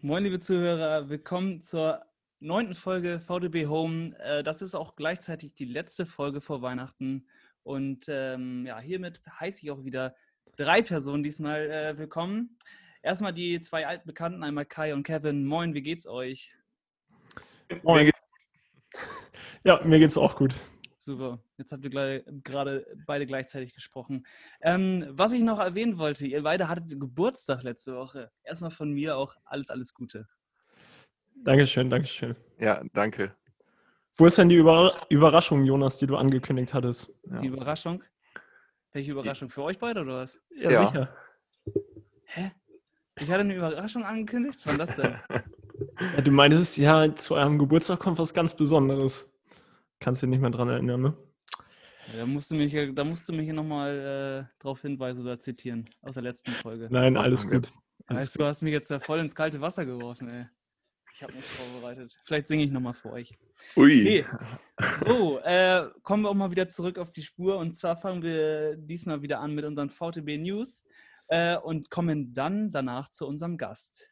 Moin, liebe Zuhörer, willkommen zur neunten Folge VDB Home. Äh, das ist auch gleichzeitig die letzte Folge vor Weihnachten. Und ähm, ja, hiermit heiße ich auch wieder drei Personen diesmal äh, willkommen. Erstmal die zwei alten Bekannten, einmal Kai und Kevin. Moin, wie geht's euch? Moin. Ja, mir geht's auch gut. Super. Jetzt habt ihr gerade beide gleichzeitig gesprochen. Ähm, was ich noch erwähnen wollte, ihr beide hattet Geburtstag letzte Woche. Erstmal von mir auch alles, alles Gute. Dankeschön, Dankeschön. Ja, danke. Wo ist denn die Über Überraschung, Jonas, die du angekündigt hattest? Ja. Die Überraschung? Welche Überraschung? Für euch beide oder was? Ja, ja. sicher. Hä? Ich hatte eine Überraschung angekündigt? Wann das denn? ja, du meintest, ja, zu eurem Geburtstag kommt was ganz Besonderes. Kannst du dich nicht mehr dran erinnern, ne? da musst du mich, da musst du mich nochmal äh, drauf hinweisen oder zitieren aus der letzten Folge. Nein, alles gut. Alles weißt, gut. du hast mich jetzt da voll ins kalte Wasser geworfen, ey. Ich habe nichts vorbereitet. Vielleicht singe ich nochmal für euch. Ui. Nee. So, äh, kommen wir auch mal wieder zurück auf die Spur. Und zwar fangen wir diesmal wieder an mit unseren VTB News äh, und kommen dann danach zu unserem Gast.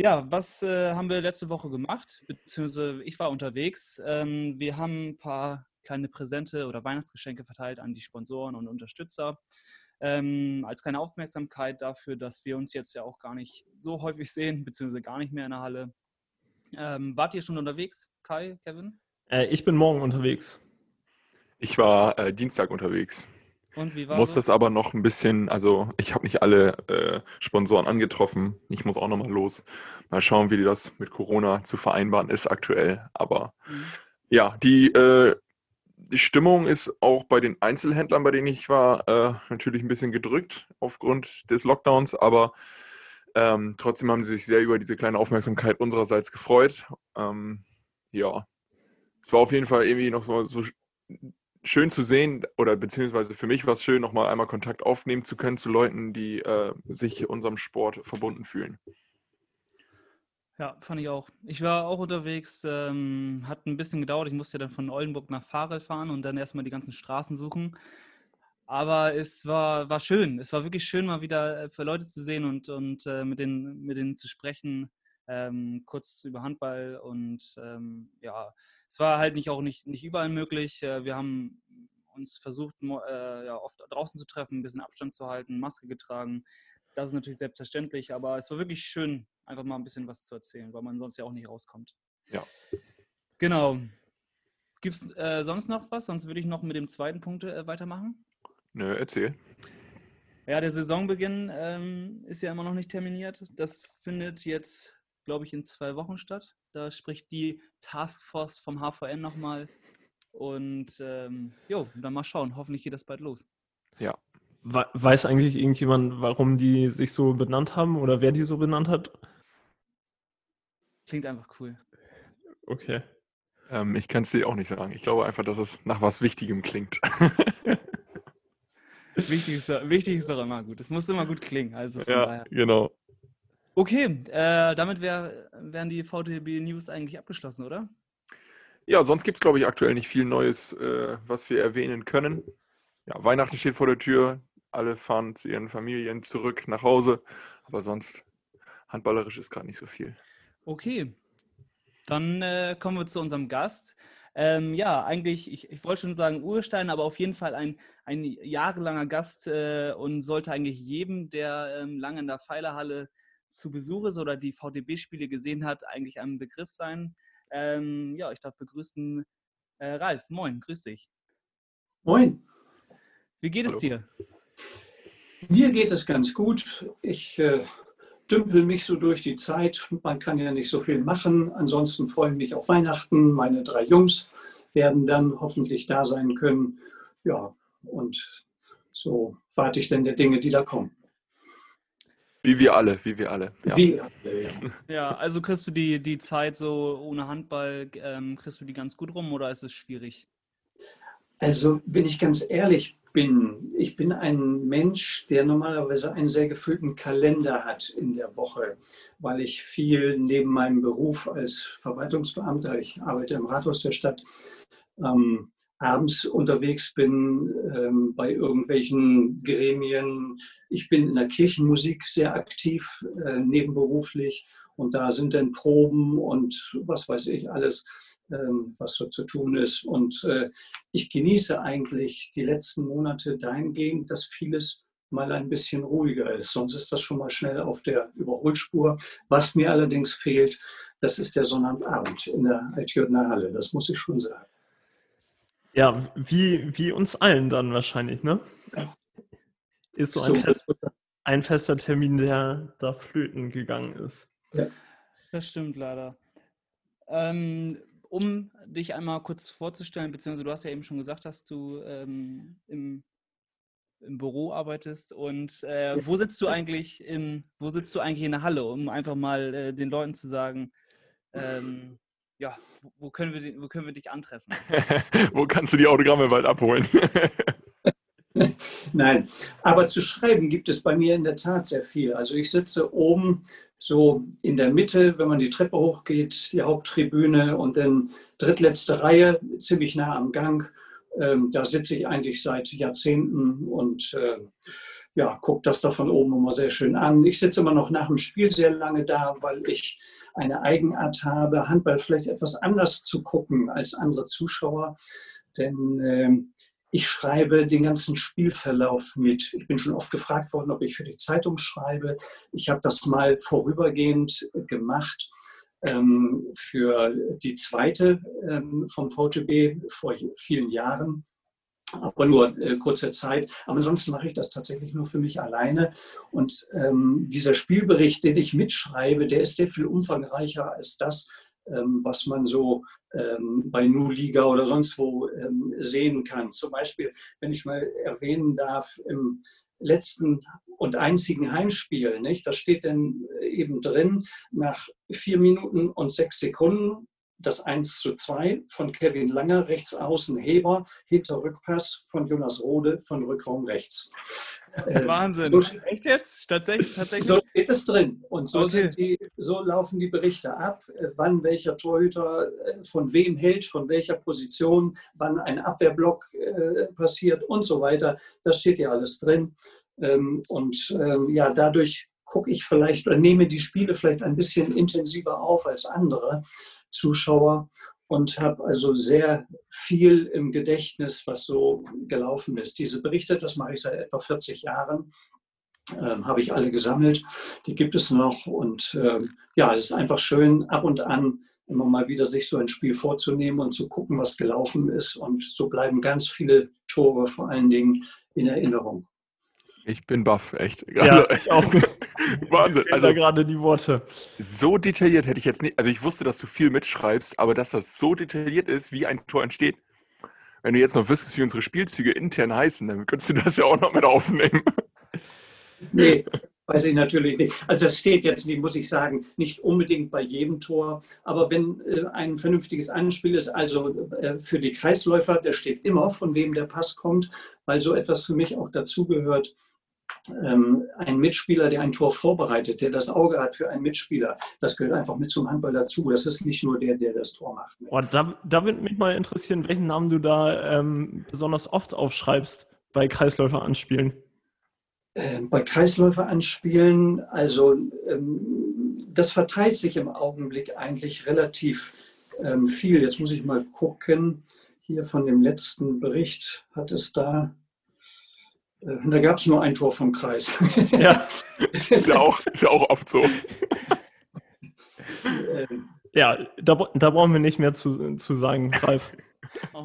Ja, was äh, haben wir letzte Woche gemacht? Beziehungsweise ich war unterwegs. Ähm, wir haben ein paar kleine Präsente oder Weihnachtsgeschenke verteilt an die Sponsoren und Unterstützer. Ähm, als kleine Aufmerksamkeit dafür, dass wir uns jetzt ja auch gar nicht so häufig sehen, beziehungsweise gar nicht mehr in der Halle. Ähm, wart ihr schon unterwegs, Kai, Kevin? Äh, ich bin morgen unterwegs. Ich war äh, Dienstag unterwegs. Und wie war Muss das aber noch ein bisschen, also ich habe nicht alle äh, Sponsoren angetroffen. Ich muss auch nochmal los. Mal schauen, wie das mit Corona zu vereinbaren ist aktuell. Aber mhm. ja, die, äh, die Stimmung ist auch bei den Einzelhändlern, bei denen ich war, äh, natürlich ein bisschen gedrückt aufgrund des Lockdowns, aber ähm, trotzdem haben sie sich sehr über diese kleine Aufmerksamkeit unsererseits gefreut. Ähm, ja, es war auf jeden Fall irgendwie noch so, so schön zu sehen, oder beziehungsweise für mich war es schön, nochmal einmal Kontakt aufnehmen zu können zu Leuten, die äh, sich unserem Sport verbunden fühlen. Ja, fand ich auch. Ich war auch unterwegs, ähm, hat ein bisschen gedauert. Ich musste dann von Oldenburg nach Farel fahren und dann erstmal die ganzen Straßen suchen. Aber es war, war schön. Es war wirklich schön, mal wieder äh, für Leute zu sehen und, und äh, mit, denen, mit denen zu sprechen. Ähm, kurz über Handball und ähm, ja, es war halt nicht auch nicht, nicht überall möglich. Äh, wir haben uns versucht, äh, ja, oft draußen zu treffen, ein bisschen Abstand zu halten, Maske getragen. Das ist natürlich selbstverständlich, aber es war wirklich schön, einfach mal ein bisschen was zu erzählen, weil man sonst ja auch nicht rauskommt. Ja. Genau. Gibt es äh, sonst noch was? Sonst würde ich noch mit dem zweiten Punkt äh, weitermachen. Nö, erzähl. Ja, der Saisonbeginn ähm, ist ja immer noch nicht terminiert. Das findet jetzt, glaube ich, in zwei Wochen statt. Da spricht die Taskforce vom HVN nochmal. Und ähm, jo, dann mal schauen. Hoffentlich geht das bald los. Ja. Weiß eigentlich irgendjemand, warum die sich so benannt haben oder wer die so benannt hat? Klingt einfach cool. Okay. Ähm, ich kann es dir auch nicht sagen. Ich glaube einfach, dass es nach was Wichtigem klingt. wichtig, ist, wichtig ist doch immer gut. Es muss immer gut klingen. Also ja, daher. genau. Okay, äh, damit wär, wären die VTB News eigentlich abgeschlossen, oder? Ja, sonst gibt es, glaube ich, aktuell nicht viel Neues, äh, was wir erwähnen können. Ja, Weihnachten steht vor der Tür. Alle fahren zu ihren Familien zurück nach Hause. Aber sonst, handballerisch ist gerade nicht so viel. Okay, dann äh, kommen wir zu unserem Gast. Ähm, ja, eigentlich, ich, ich wollte schon sagen Urstein, aber auf jeden Fall ein, ein jahrelanger Gast äh, und sollte eigentlich jedem, der ähm, lange in der Pfeilerhalle zu Besuch ist oder die VDB-Spiele gesehen hat, eigentlich ein Begriff sein. Ähm, ja, ich darf begrüßen äh, Ralf. Moin, grüß dich. Moin. Wie geht Hallo. es dir? Mir geht es ganz gut. Ich äh, dümpel mich so durch die Zeit. Man kann ja nicht so viel machen. Ansonsten freue ich mich auf Weihnachten. Meine drei Jungs werden dann hoffentlich da sein können. Ja, und so warte ich dann der Dinge, die da kommen. Wie wir alle, wie wir alle. Ja, wie, ja. ja also kriegst du die, die Zeit so ohne Handball, ähm, kriegst du die ganz gut rum oder ist es schwierig? Also, wenn ich ganz ehrlich bin, ich bin ein Mensch, der normalerweise einen sehr gefüllten Kalender hat in der Woche, weil ich viel neben meinem Beruf als Verwaltungsbeamter, ich arbeite im Rathaus der Stadt, ähm, abends unterwegs bin ähm, bei irgendwelchen Gremien. Ich bin in der Kirchenmusik sehr aktiv, äh, nebenberuflich. Und da sind dann Proben und was weiß ich alles, ähm, was so zu tun ist. Und äh, ich genieße eigentlich die letzten Monate dahingehend, dass vieles mal ein bisschen ruhiger ist. Sonst ist das schon mal schnell auf der Überholspur. Was mir allerdings fehlt, das ist der Sonnabend in der Altjörner Halle. Das muss ich schon sagen. Ja, wie, wie uns allen dann wahrscheinlich, ne? Ja. Ist so ein, so, fest, ein, fester Termin, der da flöten gegangen ist. Ja. Das stimmt leider. Ähm, um dich einmal kurz vorzustellen, beziehungsweise du hast ja eben schon gesagt, dass du ähm, im im Büro arbeitest und äh, wo sitzt du eigentlich in wo sitzt du eigentlich in der Halle, um einfach mal äh, den Leuten zu sagen, ähm, ja, wo können wir wo können wir dich antreffen? wo kannst du die Autogramme bald abholen? Nein, aber zu schreiben gibt es bei mir in der Tat sehr viel. Also ich sitze oben so in der Mitte, wenn man die Treppe hochgeht, die Haupttribüne und dann drittletzte Reihe, ziemlich nah am Gang ähm, da sitze ich eigentlich seit Jahrzehnten und äh, ja, gucke das da von oben immer sehr schön an. Ich sitze immer noch nach dem Spiel sehr lange da, weil ich eine Eigenart habe, Handball vielleicht etwas anders zu gucken als andere Zuschauer. Denn äh, ich schreibe den ganzen Spielverlauf mit. Ich bin schon oft gefragt worden, ob ich für die Zeitung schreibe. Ich habe das mal vorübergehend gemacht ähm, für die zweite ähm, vom VTB vor vielen Jahren aber nur äh, kurze Zeit. Aber ansonsten mache ich das tatsächlich nur für mich alleine. Und ähm, dieser Spielbericht, den ich mitschreibe, der ist sehr viel umfangreicher als das, ähm, was man so ähm, bei Nu Liga oder sonst wo ähm, sehen kann. Zum Beispiel, wenn ich mal erwähnen darf, im letzten und einzigen Heimspiel. Nicht? Da steht dann eben drin, nach vier Minuten und sechs Sekunden das 1 zu 2 von Kevin Langer, rechts außen Heber, hinter Rückpass von Jonas Rode von Rückraum rechts. Äh, Wahnsinn. So, Echt jetzt? Tatsächlich? tatsächlich? So steht es drin. Und so, okay. die, so laufen die Berichte ab, äh, wann welcher Torhüter äh, von wem hält, von welcher Position, wann ein Abwehrblock äh, passiert und so weiter. Das steht ja alles drin. Ähm, und ähm, ja, dadurch gucke ich vielleicht oder nehme die Spiele vielleicht ein bisschen intensiver auf als andere Zuschauer und habe also sehr viel im Gedächtnis, was so gelaufen ist. Diese Berichte, das mache ich seit etwa 40 Jahren, ähm, habe ich alle gesammelt. Die gibt es noch und ähm, ja, es ist einfach schön, ab und an immer mal wieder sich so ein Spiel vorzunehmen und zu gucken, was gelaufen ist. Und so bleiben ganz viele Tore vor allen Dingen in Erinnerung. Ich bin baff, echt. Ja, also, ich auch. Wahnsinn. Ich also gerade die Worte. So detailliert hätte ich jetzt nicht. Also ich wusste, dass du viel mitschreibst, aber dass das so detailliert ist, wie ein Tor entsteht. Wenn du jetzt noch wüsstest, wie unsere Spielzüge intern heißen, dann könntest du das ja auch noch mit aufnehmen. Nee, weiß ich natürlich nicht. Also das steht jetzt, wie muss ich sagen, nicht unbedingt bei jedem Tor. Aber wenn äh, ein vernünftiges Anspiel ist, also äh, für die Kreisläufer, der steht immer, von wem der Pass kommt, weil so etwas für mich auch dazugehört ein Mitspieler, der ein Tor vorbereitet, der das Auge hat für einen Mitspieler, das gehört einfach mit zum Handball dazu. Das ist nicht nur der, der das Tor macht. Oh, da, da würde mich mal interessieren, welchen Namen du da ähm, besonders oft aufschreibst bei Kreisläufer anspielen. Ähm, bei Kreisläufer anspielen, also ähm, das verteilt sich im Augenblick eigentlich relativ ähm, viel. Jetzt muss ich mal gucken. Hier von dem letzten Bericht hat es da äh, da gab es nur ein Tor vom Kreis. Ja, ist ja auch, ist ja auch oft so. Ja, da, da brauchen wir nicht mehr zu, zu sagen, Ralf.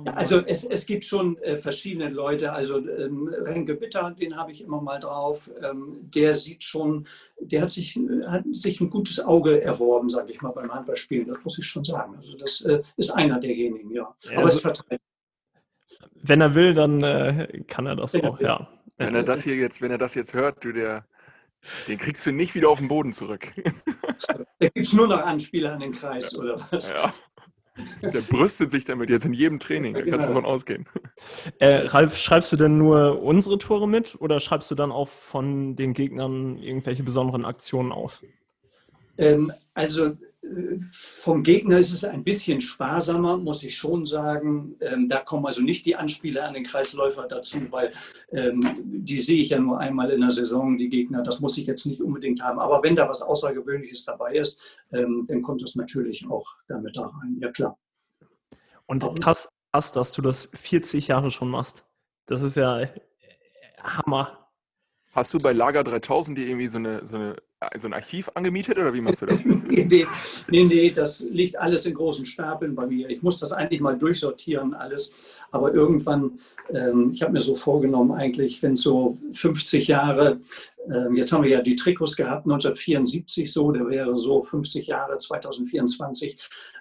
Also es, es gibt schon äh, verschiedene Leute. Also ähm, Renke Bitter, den habe ich immer mal drauf. Ähm, der sieht schon, der hat sich, hat sich ein gutes Auge erworben, sage ich mal, beim Handballspielen. Das muss ich schon sagen. Also das äh, ist einer derjenigen, ja. ja Aber also, es verteilt. Wenn er will, dann äh, kann er das auch, ja. Wenn er das hier jetzt, wenn er das jetzt hört, du, der, den kriegst du nicht wieder auf den Boden zurück. Da gibt es nur noch Anspieler an den Kreis, ja. oder was? Ja. Der brüstet sich damit jetzt in jedem Training, da kannst du genau. davon ausgehen. Äh, Ralf, schreibst du denn nur unsere Tore mit oder schreibst du dann auch von den Gegnern irgendwelche besonderen Aktionen auf? Ähm, also vom Gegner ist es ein bisschen sparsamer, muss ich schon sagen. Ähm, da kommen also nicht die Anspieler an den Kreisläufer dazu, weil ähm, die sehe ich ja nur einmal in der Saison, die Gegner. Das muss ich jetzt nicht unbedingt haben. Aber wenn da was Außergewöhnliches dabei ist, ähm, dann kommt das natürlich auch damit da rein. Ja, klar. Und krass, krass, dass du das 40 Jahre schon machst. Das ist ja äh, Hammer. Hast du bei Lager 3000 dir irgendwie so, eine, so, eine, so ein Archiv angemietet oder wie machst du das? nee, nee, nee, das liegt alles in großen Stapeln bei mir. Ich muss das eigentlich mal durchsortieren, alles. Aber irgendwann, ähm, ich habe mir so vorgenommen, eigentlich, wenn so 50 Jahre, ähm, jetzt haben wir ja die Trikots gehabt, 1974 so, der wäre so 50 Jahre, 2024,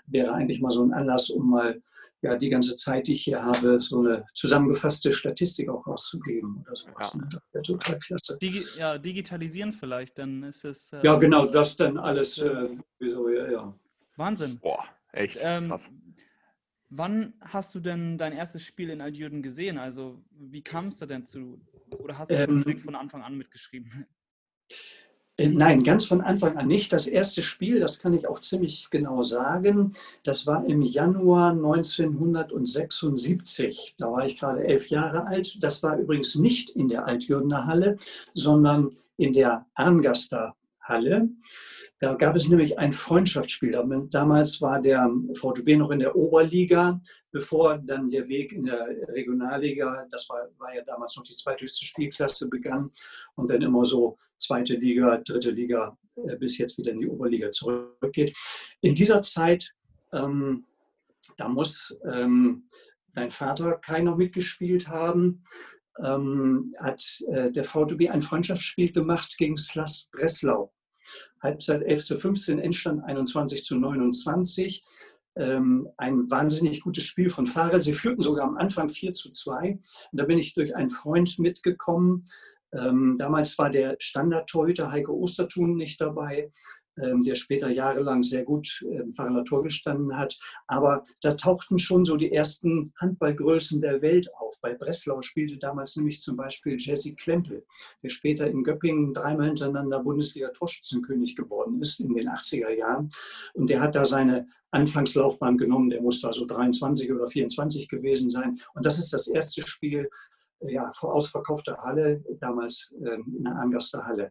wäre eigentlich mal so ein Anlass, um mal ja, die ganze Zeit, die ich hier habe, so eine zusammengefasste Statistik auch rauszugeben oder sowas. Ja. Ne? Das wäre total klasse. Digi ja, digitalisieren vielleicht, dann ist es. Äh, ja, genau, das dann alles, äh, wieso, ja, ja. Wahnsinn. Boah, echt ähm, krass. Wann hast du denn dein erstes Spiel in Aljürden gesehen? Also, wie kam es da denn zu? Oder hast du schon ähm, direkt von Anfang an mitgeschrieben? Äh, nein, ganz von Anfang an nicht. Das erste Spiel, das kann ich auch ziemlich genau sagen, das war im Januar 1976. Da war ich gerade elf Jahre alt. Das war übrigens nicht in der Altjürdener Halle, sondern in der Arngaster Halle. Da gab es nämlich ein Freundschaftsspiel. Damals war der VTB noch in der Oberliga, bevor dann der Weg in der Regionalliga, das war, war ja damals noch die zweithöchste Spielklasse, begann und dann immer so zweite Liga, dritte Liga äh, bis jetzt wieder in die Oberliga zurückgeht. In dieser Zeit, ähm, da muss ähm, dein Vater keiner mitgespielt haben, ähm, hat äh, der VTB ein Freundschaftsspiel gemacht gegen Slas Breslau. Halbzeit 11 zu 15, Endstand 21 zu 29. Ähm, ein wahnsinnig gutes Spiel von Farel. Sie führten sogar am Anfang 4 zu 2. Und da bin ich durch einen Freund mitgekommen. Ähm, damals war der Standardtorhüter Heiko Ostertun nicht dabei. Ähm, der später jahrelang sehr gut im ähm, Fahrer Tor gestanden hat. Aber da tauchten schon so die ersten Handballgrößen der Welt auf. Bei Breslau spielte damals nämlich zum Beispiel Jesse Klempel, der später in Göppingen dreimal hintereinander Bundesliga-Torschützenkönig geworden ist in den 80er Jahren. Und der hat da seine Anfangslaufbahn genommen. Der musste also 23 oder 24 gewesen sein. Und das ist das erste Spiel ja, vor ausverkaufter Halle, damals ähm, in der Angaster Halle.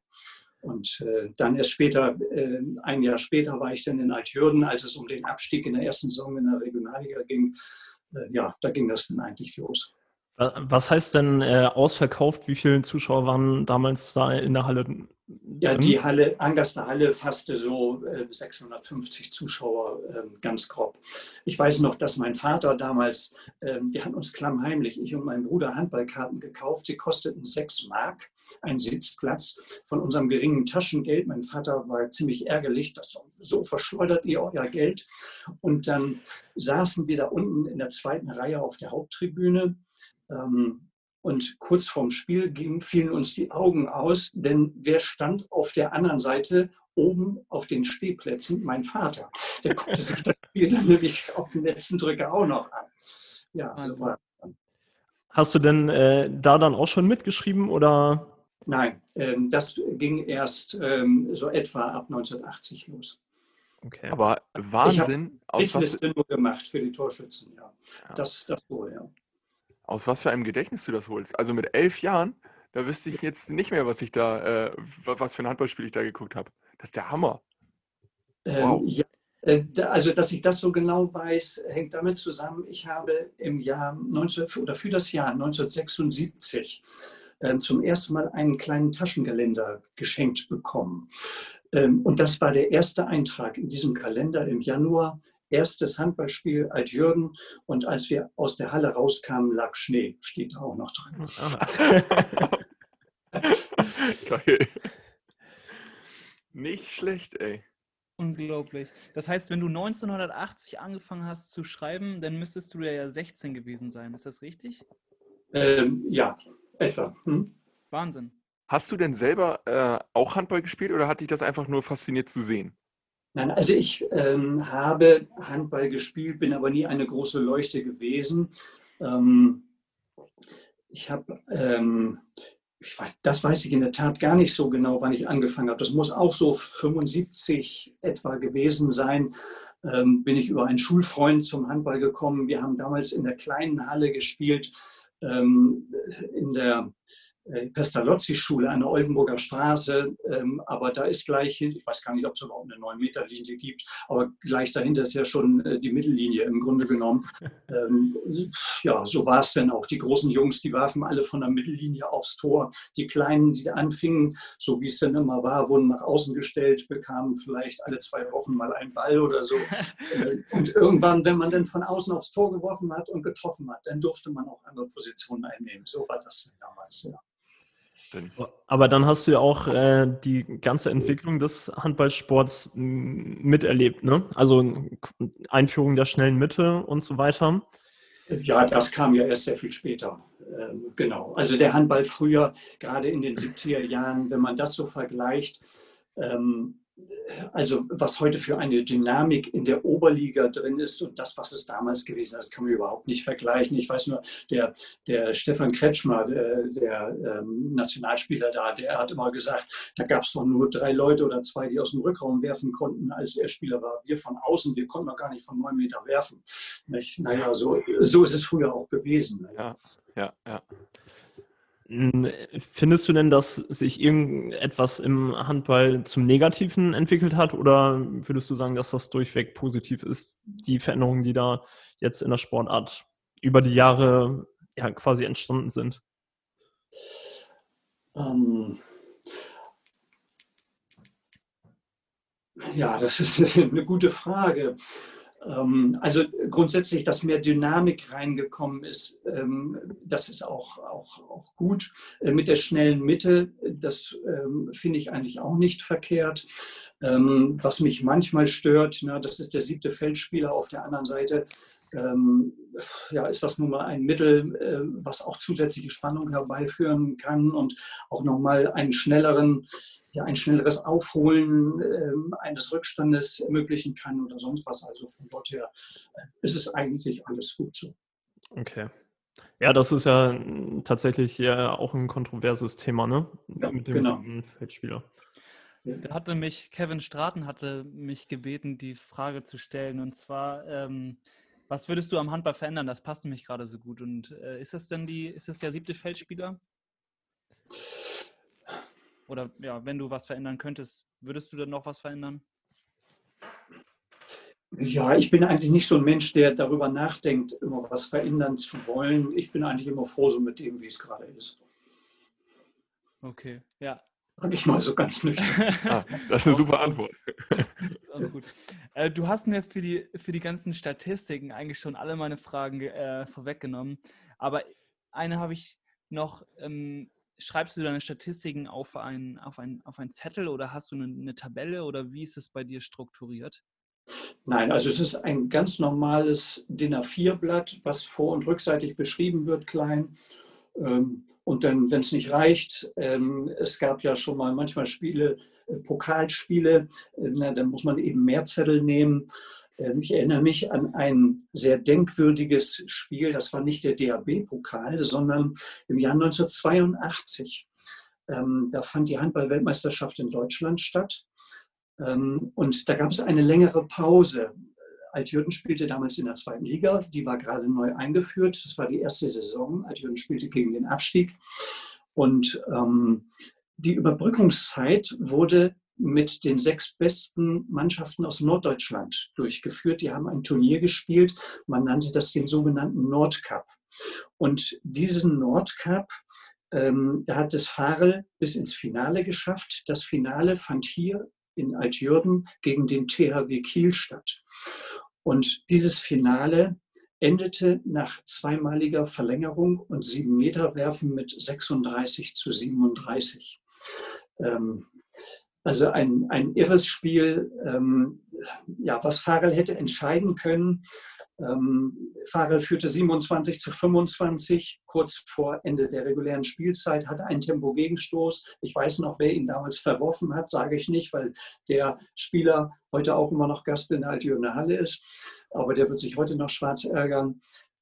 Und äh, dann erst später, äh, ein Jahr später war ich dann in Altjürden, als es um den Abstieg in der ersten Saison in der Regionalliga ging. Äh, ja, da ging das dann eigentlich los. Was heißt denn äh, ausverkauft? Wie viele Zuschauer waren damals da in der Halle? Ja, die Halle, Angaster Halle fasste so äh, 650 Zuschauer, äh, ganz grob. Ich weiß noch, dass mein Vater damals, ähm, die haben uns klammheimlich, ich und mein Bruder, Handballkarten gekauft. Sie kosteten 6 Mark, ein Sitzplatz von unserem geringen Taschengeld. Mein Vater war ziemlich ärgerlich, dass so verschleudert ihr euer Geld. Und dann saßen wir da unten in der zweiten Reihe auf der Haupttribüne ähm, und kurz vorm Spiel ging, fielen uns die Augen aus, denn wer stand auf der anderen Seite oben auf den Stehplätzen? Mein Vater. Der guckte sich das Spiel dann nämlich auf den letzten Drücker auch noch an. Ja, so war Hast du denn äh, da dann auch schon mitgeschrieben oder? Nein, ähm, das ging erst ähm, so etwa ab 1980 los. Okay. Aber Wahnsinn. Ich habe was... nur gemacht für die Torschützen, ja. ja. Das, das wohl, ja aus was für einem Gedächtnis du das holst. Also mit elf Jahren, da wüsste ich jetzt nicht mehr, was ich da, äh, was für ein Handballspiel ich da geguckt habe. Das ist der Hammer. Ähm, wow. Ähm, ja, äh, also, dass ich das so genau weiß, hängt damit zusammen. Ich habe im Jahr 19, oder für das Jahr 1976 äh, zum ersten Mal einen kleinen Taschenkalender geschenkt bekommen. Ähm, und das war der erste Eintrag in diesem Kalender im Januar erstes Handballspiel als Jürgen und als wir aus der Halle rauskamen, lag Schnee, steht auch noch drin. Geil. Nicht schlecht, ey. Unglaublich. Das heißt, wenn du 1980 angefangen hast zu schreiben, dann müsstest du ja 16 gewesen sein. Ist das richtig? Ähm, ja, etwa. Hm? Wahnsinn. Hast du denn selber äh, auch Handball gespielt oder hat dich das einfach nur fasziniert zu sehen? Nein, also ich ähm, habe Handball gespielt, bin aber nie eine große Leuchte gewesen. Ähm, ich habe ähm, das weiß ich in der Tat gar nicht so genau, wann ich angefangen habe. Das muss auch so 75 etwa gewesen sein. Ähm, bin ich über einen Schulfreund zum Handball gekommen. Wir haben damals in der kleinen Halle gespielt, ähm, in der Pestalozzi-Schule an der Oldenburger Straße, ähm, aber da ist gleich, ich weiß gar nicht, ob es überhaupt eine 9-Meter-Linie gibt, aber gleich dahinter ist ja schon äh, die Mittellinie im Grunde genommen. Ähm, ja, so war es denn auch. Die großen Jungs, die warfen alle von der Mittellinie aufs Tor. Die Kleinen, die anfingen, so wie es dann immer war, wurden nach außen gestellt, bekamen vielleicht alle zwei Wochen mal einen Ball oder so. Äh, und irgendwann, wenn man dann von außen aufs Tor geworfen hat und getroffen hat, dann durfte man auch andere Positionen einnehmen. So war das damals, ja. Aber dann hast du ja auch äh, die ganze Entwicklung des Handballsports miterlebt, ne? Also Einführung der schnellen Mitte und so weiter. Ja, das kam ja erst sehr viel später. Ähm, genau. Also der Handball früher, gerade in den 70er Jahren, wenn man das so vergleicht, ähm, also was heute für eine Dynamik in der Oberliga drin ist und das, was es damals gewesen ist, kann man überhaupt nicht vergleichen. Ich weiß nur, der, der Stefan Kretschmer, der, der ähm, Nationalspieler da, der hat immer gesagt, da gab es doch nur drei Leute oder zwei, die aus dem Rückraum werfen konnten, als er Spieler war. Wir von außen, wir konnten noch gar nicht von neun Meter werfen. Nicht? Naja, so, so ist es früher auch gewesen. Ja, ja, ja. Findest du denn, dass sich irgendetwas im Handball zum Negativen entwickelt hat oder würdest du sagen, dass das durchweg positiv ist, die Veränderungen, die da jetzt in der Sportart über die Jahre ja, quasi entstanden sind? Ähm ja, das ist eine gute Frage. Ähm, also grundsätzlich, dass mehr Dynamik reingekommen ist, ähm, das ist auch, auch, auch gut. Äh, mit der schnellen Mitte, das ähm, finde ich eigentlich auch nicht verkehrt. Was mich manchmal stört, das ist der siebte Feldspieler auf der anderen Seite. Ja, ist das nun mal ein Mittel, äh, was auch zusätzliche Spannung herbeiführen kann und auch nochmal einen schnelleren ja, ein schnelleres Aufholen äh, eines Rückstandes ermöglichen kann oder sonst was. Also von dort her äh, ist es eigentlich alles gut so. Okay. Ja, das ist ja tatsächlich ja auch ein kontroverses Thema, ne? Ja, Mit dem genau. Feldspieler. Da hatte mich, Kevin Straten hatte mich gebeten, die Frage zu stellen. Und zwar, ähm, was würdest du am Handball verändern? Das passt nämlich gerade so gut. Und äh, ist das denn die, ist das der siebte Feldspieler? Oder ja, wenn du was verändern könntest, würdest du dann noch was verändern? Ja, ich bin eigentlich nicht so ein Mensch, der darüber nachdenkt, immer was verändern zu wollen. Ich bin eigentlich immer froh so mit dem, wie es gerade ist. Okay, ja. Sag ich mal so ganz nüchtern. ah, das ist eine super Antwort. Äh, du hast mir für die, für die ganzen Statistiken eigentlich schon alle meine Fragen äh, vorweggenommen. Aber eine habe ich noch. Ähm, schreibst du deine Statistiken auf einen auf ein, auf ein Zettel oder hast du eine, eine Tabelle oder wie ist es bei dir strukturiert? Nein, also es ist ein ganz normales DIN A4-Blatt, was vor- und rückseitig beschrieben wird, klein. Ähm, und dann, wenn es nicht reicht, ähm, es gab ja schon mal manchmal Spiele, äh, Pokalspiele, äh, dann muss man eben mehr Zettel nehmen. Ähm, ich erinnere mich an ein sehr denkwürdiges Spiel, das war nicht der DAB-Pokal, sondern im Jahr 1982. Ähm, da fand die Handball-Weltmeisterschaft in Deutschland statt. Ähm, und da gab es eine längere Pause. Altjürgen spielte damals in der zweiten Liga, die war gerade neu eingeführt. Das war die erste Saison. Altjürgen spielte gegen den Abstieg. Und ähm, die Überbrückungszeit wurde mit den sechs besten Mannschaften aus Norddeutschland durchgeführt. Die haben ein Turnier gespielt. Man nannte das den sogenannten Nordcup. Und diesen Nordcup ähm, hat das Farel bis ins Finale geschafft. Das Finale fand hier in Altjürgen gegen den THW Kiel statt. Und dieses Finale endete nach zweimaliger Verlängerung und sieben Meter Werfen mit 36 zu 37. Ähm, also ein, ein irres Spiel, ähm, ja, was Farel hätte entscheiden können. Ähm, Farel führte 27 zu 25 kurz vor Ende der regulären Spielzeit, hatte einen Tempo-Gegenstoß. Ich weiß noch, wer ihn damals verworfen hat, sage ich nicht, weil der Spieler heute auch immer noch Gast in der Altjürgener Halle ist. Aber der wird sich heute noch schwarz ärgern.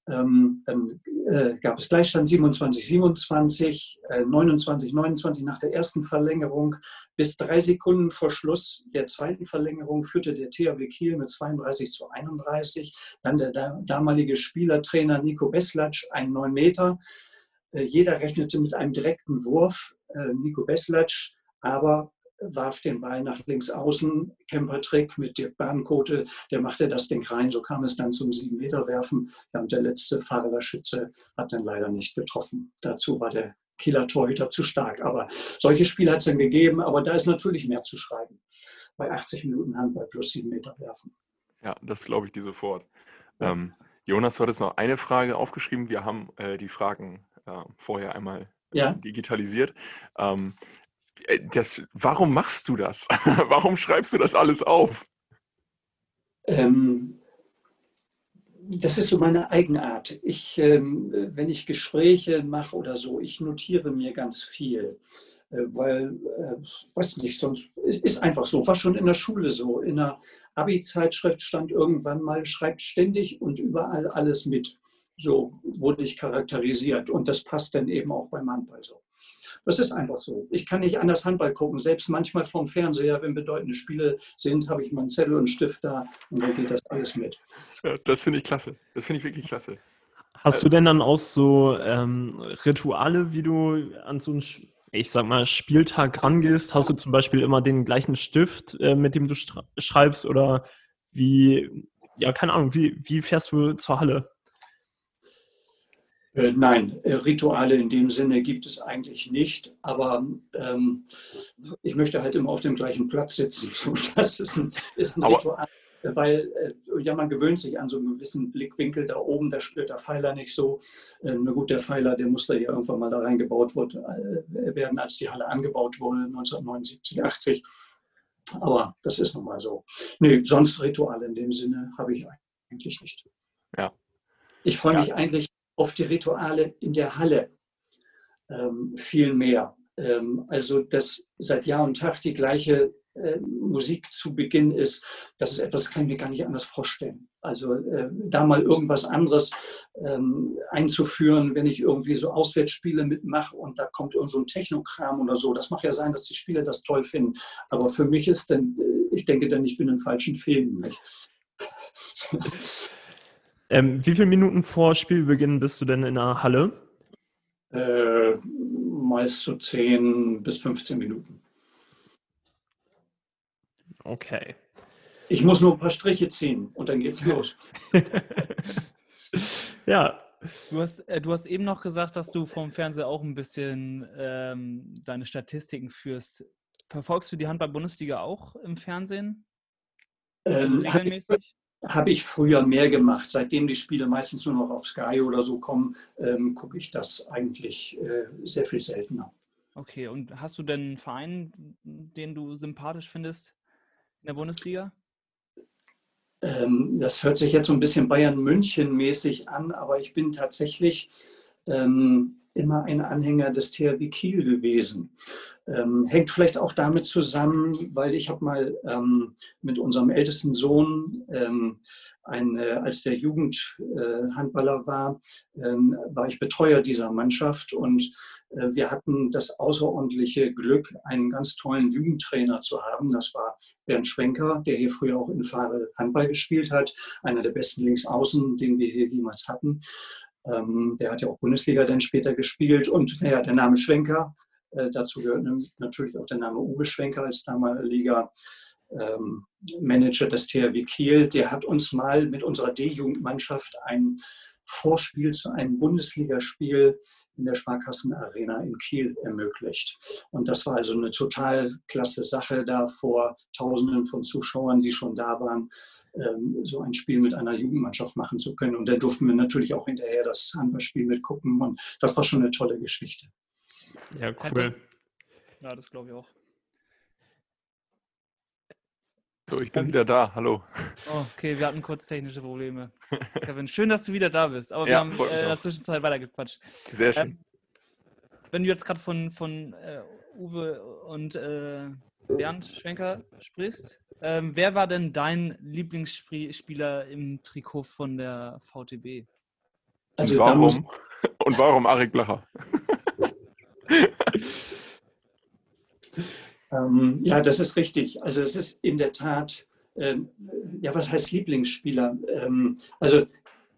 Ähm, dann äh, gab es Gleichstand 27, 27, äh, 29, 29 nach der ersten Verlängerung. Bis drei Sekunden vor Schluss der zweiten Verlängerung führte der THW Kiel mit 32 zu 31. Dann der damalige Spielertrainer Nico Beslatsch, ein 9 Meter. Äh, jeder rechnete mit einem direkten Wurf. Äh, Nico Beslatsch aber warf den Ball nach links außen, Campertrick mit Dirk Bahnkote, der machte das Ding rein, so kam es dann zum 7-Meter-Werfen. Ja, und der letzte Fahrer Schütze hat dann leider nicht getroffen. Dazu war der Kieler Torhüter zu stark. Aber solche Spiele hat es dann gegeben, aber da ist natürlich mehr zu schreiben. Bei 80 Minuten Handball plus 7 Meter werfen. Ja, das glaube ich dir sofort. Ähm, Jonas, du hattest noch eine Frage aufgeschrieben. Wir haben äh, die Fragen äh, vorher einmal ja. digitalisiert. Ähm, äh, das, warum machst du das? warum schreibst du das alles auf? Ähm, das ist so meine Eigenart. Ich, ähm, wenn ich Gespräche mache oder so, ich notiere mir ganz viel. Äh, weil, äh, weiß nicht, sonst ist einfach so. War schon in der Schule so. In der Abi-Zeitschrift stand irgendwann mal, schreibt ständig und überall alles mit. So wurde ich charakterisiert. Und das passt dann eben auch beim Handball so. Das ist einfach so. Ich kann nicht anders Handball gucken. Selbst manchmal vom Fernseher, wenn bedeutende Spiele sind, habe ich meinen Zettel und Stift da und dann geht das alles mit. Ja, das finde ich klasse. Das finde ich wirklich klasse. Hast du denn dann auch so ähm, Rituale, wie du an so einen, ich sag mal, Spieltag rangehst? Hast du zum Beispiel immer den gleichen Stift, äh, mit dem du schreibst? Oder wie, ja, keine Ahnung, wie, wie fährst du zur Halle? Äh, nein, äh, Rituale in dem Sinne gibt es eigentlich nicht, aber ähm, ich möchte halt immer auf dem gleichen Platz sitzen. Das ist ein, ist ein Ritual, weil äh, ja, man gewöhnt sich an so einen gewissen Blickwinkel da oben, da spürt der Pfeiler nicht so. Äh, na gut, der Pfeiler, der muss da ja irgendwann mal da reingebaut werden, als die Halle angebaut wurde, 1979, 80. Aber das ist nun mal so. Nee, sonst Rituale in dem Sinne habe ich eigentlich nicht. Ja. Ich freue mich eigentlich auf die Rituale in der Halle ähm, viel mehr. Ähm, also, dass seit Jahr und Tag die gleiche äh, Musik zu Beginn ist, das ist etwas, kann ich mir gar nicht anders vorstellen. Also äh, da mal irgendwas anderes ähm, einzuführen, wenn ich irgendwie so Auswärtsspiele mitmache und da kommt irgend so ein Technokram oder so. Das mag ja sein, dass die Spieler das toll finden. Aber für mich ist dann, äh, ich denke dann, ich bin im falschen Film. Nicht? Ähm, wie viele Minuten vor Spielbeginn bist du denn in der Halle? Äh, meist so 10 bis 15 Minuten. Okay. Ich muss nur ein paar Striche ziehen und dann geht's los. ja. Du hast, äh, du hast eben noch gesagt, dass du vom Fernseher auch ein bisschen ähm, deine Statistiken führst. Verfolgst du die Handball-Bundesliga auch im Fernsehen? Also regelmäßig? Habe ich früher mehr gemacht. Seitdem die Spiele meistens nur noch auf Sky oder so kommen, ähm, gucke ich das eigentlich äh, sehr viel seltener. Okay, und hast du denn einen Verein, den du sympathisch findest in der Bundesliga? Ähm, das hört sich jetzt so ein bisschen Bayern München mäßig an, aber ich bin tatsächlich ähm, immer ein Anhänger des THW Kiel gewesen. Ähm, hängt vielleicht auch damit zusammen, weil ich habe mal ähm, mit unserem ältesten Sohn, ähm, ein, äh, als der Jugendhandballer äh, war, ähm, war ich Betreuer dieser Mannschaft und äh, wir hatten das außerordentliche Glück, einen ganz tollen Jugendtrainer zu haben. Das war Bernd Schwenker, der hier früher auch in Fahre Handball gespielt hat, einer der besten Linksaußen, den wir hier jemals hatten. Ähm, der hat ja auch Bundesliga dann später gespielt und naja, der Name Schwenker, dazu gehört natürlich auch der Name Uwe Schwenker als damaliger ähm, Manager des THW Kiel. Der hat uns mal mit unserer D-Jugendmannschaft ein Vorspiel zu einem Bundesligaspiel in der Sparkassenarena in Kiel ermöglicht. Und das war also eine total klasse Sache, da vor Tausenden von Zuschauern, die schon da waren, ähm, so ein Spiel mit einer Jugendmannschaft machen zu können. Und da durften wir natürlich auch hinterher das Handballspiel mitgucken. Und das war schon eine tolle Geschichte. Ja, cool. Ja, das glaube ich auch. So, ich bin wieder da. Hallo. Oh, okay, wir hatten kurz technische Probleme. Kevin, schön, dass du wieder da bist. Aber ja, wir haben äh, in der Zwischenzeit weitergequatscht. Sehr schön. Ähm, wenn du jetzt gerade von, von äh, Uwe und äh, Bernd Schwenker sprichst, ähm, wer war denn dein Lieblingsspieler im Trikot von der VTB? Also und warum, muss, und warum Arik Blacher? ähm, ja, das ist richtig. Also es ist in der Tat, ähm, ja, was heißt Lieblingsspieler? Ähm, also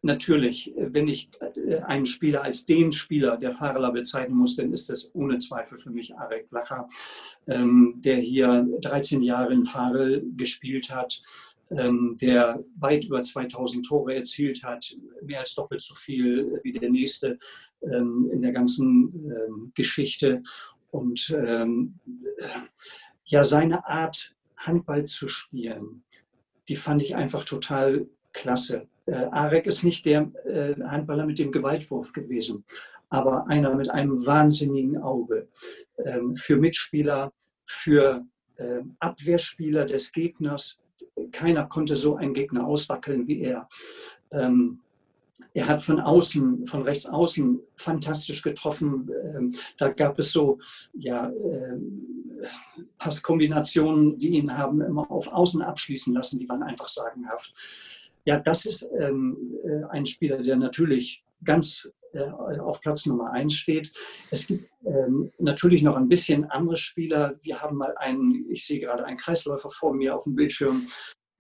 natürlich, wenn ich äh, einen Spieler als den Spieler der Fahrerler bezeichnen muss, dann ist das ohne Zweifel für mich Arek Blacher, ähm, der hier 13 Jahre in Farel gespielt hat, der weit über 2000 Tore erzielt hat, mehr als doppelt so viel wie der nächste ähm, in der ganzen Geschichte. Und ja, seine Art, Handball zu spielen, die fand ich einfach total klasse. Äh, Arek ist nicht der äh, Handballer mit dem Gewaltwurf gewesen, aber einer mit einem wahnsinnigen Auge ähm, für Mitspieler, für Abwehrspieler des Gegners. Keiner konnte so einen Gegner auswackeln wie er. Ähm, er hat von außen, von rechts außen fantastisch getroffen. Ähm, da gab es so ja, äh, Passkombinationen, die ihn haben immer auf Außen abschließen lassen, die waren einfach sagenhaft. Ja, das ist ähm, äh, ein Spieler, der natürlich ganz auf Platz Nummer eins steht. Es gibt ähm, natürlich noch ein bisschen andere Spieler. Wir haben mal einen, ich sehe gerade einen Kreisläufer vor mir auf dem Bildschirm,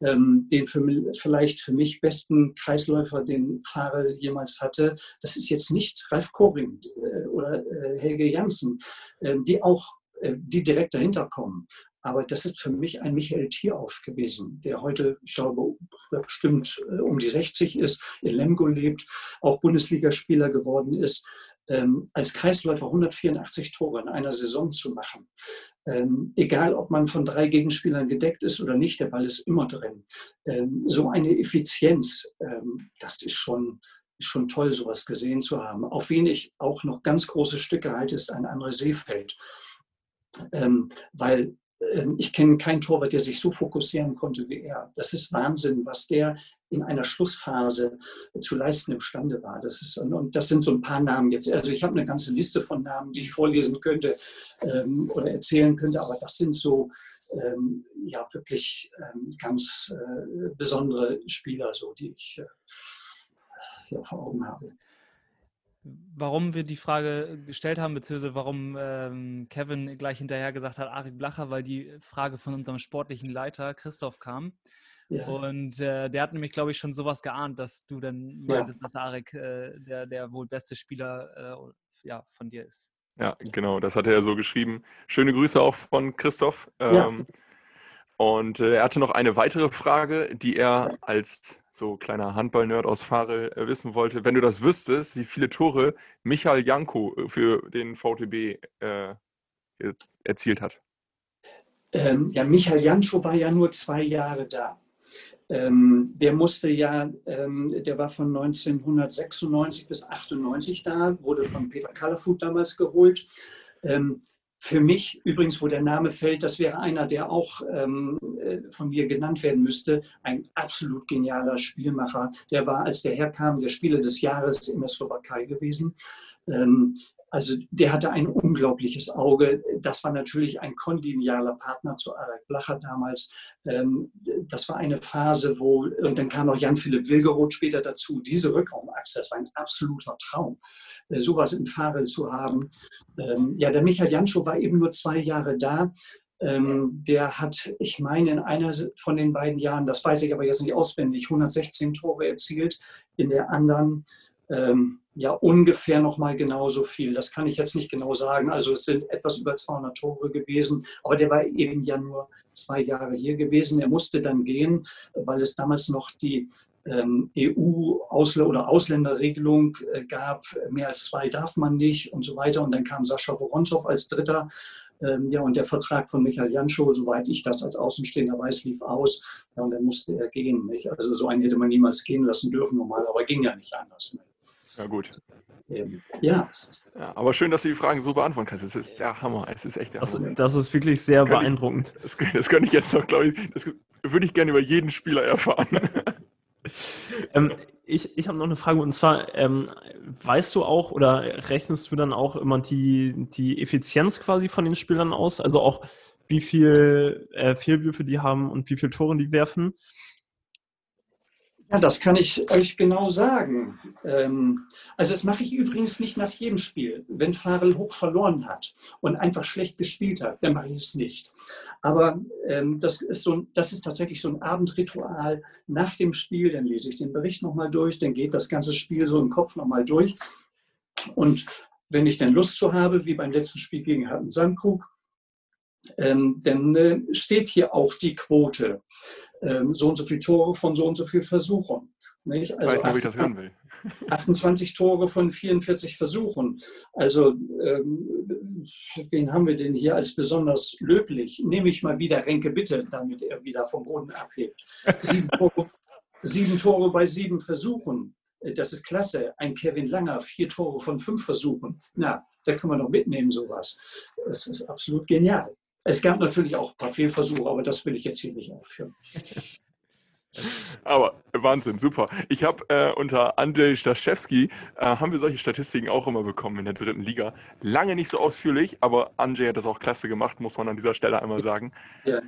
ähm, den für, vielleicht für mich besten Kreisläufer, den Fahrer jemals hatte. Das ist jetzt nicht Ralf Koring äh, oder äh, Helge Janssen, äh, die auch äh, die direkt dahinter kommen. Aber das ist für mich ein Michael Tierauf gewesen, der heute, ich glaube, bestimmt äh, um die 60 ist, in Lemgo lebt, auch Bundesligaspieler geworden ist. Ähm, als Kreisläufer 184 Tore in einer Saison zu machen. Ähm, egal, ob man von drei Gegenspielern gedeckt ist oder nicht, der Ball ist immer drin. Ähm, so eine Effizienz, ähm, das ist schon, ist schon toll, sowas gesehen zu haben. Auf wen ich auch noch ganz große Stücke halte, ist ein André Seefeld. Ähm, weil ich kenne keinen Torwart, der sich so fokussieren konnte wie er. Das ist Wahnsinn, was der in einer Schlussphase zu leisten imstande war. Das ist, und das sind so ein paar Namen jetzt. Also ich habe eine ganze Liste von Namen, die ich vorlesen könnte ähm, oder erzählen könnte, aber das sind so ähm, ja wirklich ähm, ganz äh, besondere Spieler, so die ich äh, ja, vor Augen habe warum wir die Frage gestellt haben, beziehungsweise warum ähm, Kevin gleich hinterher gesagt hat, Arik Blacher, weil die Frage von unserem sportlichen Leiter Christoph kam. Ja. Und äh, der hat nämlich, glaube ich, schon sowas geahnt, dass du dann meintest, ja. dass Arik äh, der, der wohl beste Spieler äh, ja, von dir ist. Ja, genau, das hat er ja so geschrieben. Schöne Grüße auch von Christoph. Ähm, ja. Und äh, er hatte noch eine weitere Frage, die er als so kleiner Handball-Nerd aus Farel äh, wissen wollte. Wenn du das wüsstest, wie viele Tore Michael Janko äh, für den VTB äh, erzielt hat? Ähm, ja, Michael Janko war ja nur zwei Jahre da. Ähm, der musste ja, ähm, der war von 1996 bis 98 da, wurde von Peter Kallerfuth damals geholt. Ähm, für mich übrigens, wo der Name fällt, das wäre einer, der auch ähm, äh, von mir genannt werden müsste, ein absolut genialer Spielmacher. Der war, als der herkam, der Spieler des Jahres in der Slowakei gewesen. Ähm, also der hatte ein unglaubliches Auge. Das war natürlich ein kongenialer Partner zu Arek Blacher damals. Ähm, das war eine Phase, wo, und dann kam noch Jan-Philipp Wilgeroth später dazu. Diese Rückraumachse, das war ein absoluter Traum, äh, sowas im Farel zu haben. Ähm, ja, der Michael Janschow war eben nur zwei Jahre da. Ähm, der hat, ich meine, in einer von den beiden Jahren, das weiß ich aber jetzt nicht auswendig, 116 Tore erzielt. In der anderen ja ungefähr noch mal genauso viel. Das kann ich jetzt nicht genau sagen. Also es sind etwas über 200 Tore gewesen, aber der war eben ja nur zwei Jahre hier gewesen. Er musste dann gehen, weil es damals noch die ähm, EU-Ausländer- oder Ausländerregelung äh, gab. Mehr als zwei darf man nicht und so weiter. Und dann kam Sascha Woronzow als Dritter. Ähm, ja, und der Vertrag von Michael Janschow, soweit ich das als Außenstehender weiß, lief aus. Ja, und dann musste er gehen. Nicht? Also so einen hätte man niemals gehen lassen dürfen normal, aber ging ja nicht anders. Nicht? Ja, gut. Ähm, ja. ja. Aber schön, dass du die Fragen so beantworten kannst. Es ist der Hammer. Es ist echt der das, Hammer. Das ist wirklich sehr das beeindruckend. Ich, das, das könnte ich jetzt noch, glaube ich, das würde ich gerne über jeden Spieler erfahren. ähm, ich ich habe noch eine Frage und zwar, ähm, weißt du auch oder rechnest du dann auch immer die, die Effizienz quasi von den Spielern aus? Also auch wie viel äh, Fehlwürfe die haben und wie viele Tore die werfen? Ja, das kann ich euch genau sagen. Ähm, also das mache ich übrigens nicht nach jedem Spiel. Wenn Farel hoch verloren hat und einfach schlecht gespielt hat, dann mache ich es nicht. Aber ähm, das, ist so, das ist tatsächlich so ein Abendritual nach dem Spiel. Dann lese ich den Bericht nochmal durch, dann geht das ganze Spiel so im Kopf nochmal durch. Und wenn ich dann Lust zu habe, wie beim letzten Spiel gegen Harten Sandkrug, ähm, dann äh, steht hier auch die Quote ähm, so und so viele Tore von so und so viel Versuchen. Nicht? Also ich weiß nicht, ob ich das hören will. 28 Tore von 44 Versuchen. Also, ähm, wen haben wir denn hier als besonders löblich? Nehme ich mal wieder Renke Bitte, damit er wieder vom Boden abhebt. Sieben Tore, sieben Tore bei sieben Versuchen. Das ist klasse. Ein Kevin Langer, vier Tore von fünf Versuchen. Na, da kann man doch mitnehmen, sowas. Das ist absolut genial. Es gab natürlich auch ein paar Fehlversuche, aber das will ich jetzt hier nicht aufführen. Aber Wahnsinn, super. Ich habe äh, unter Andrzej Staszewski, äh, haben wir solche Statistiken auch immer bekommen in der dritten Liga. Lange nicht so ausführlich, aber Andrzej hat das auch klasse gemacht, muss man an dieser Stelle einmal sagen. Ja.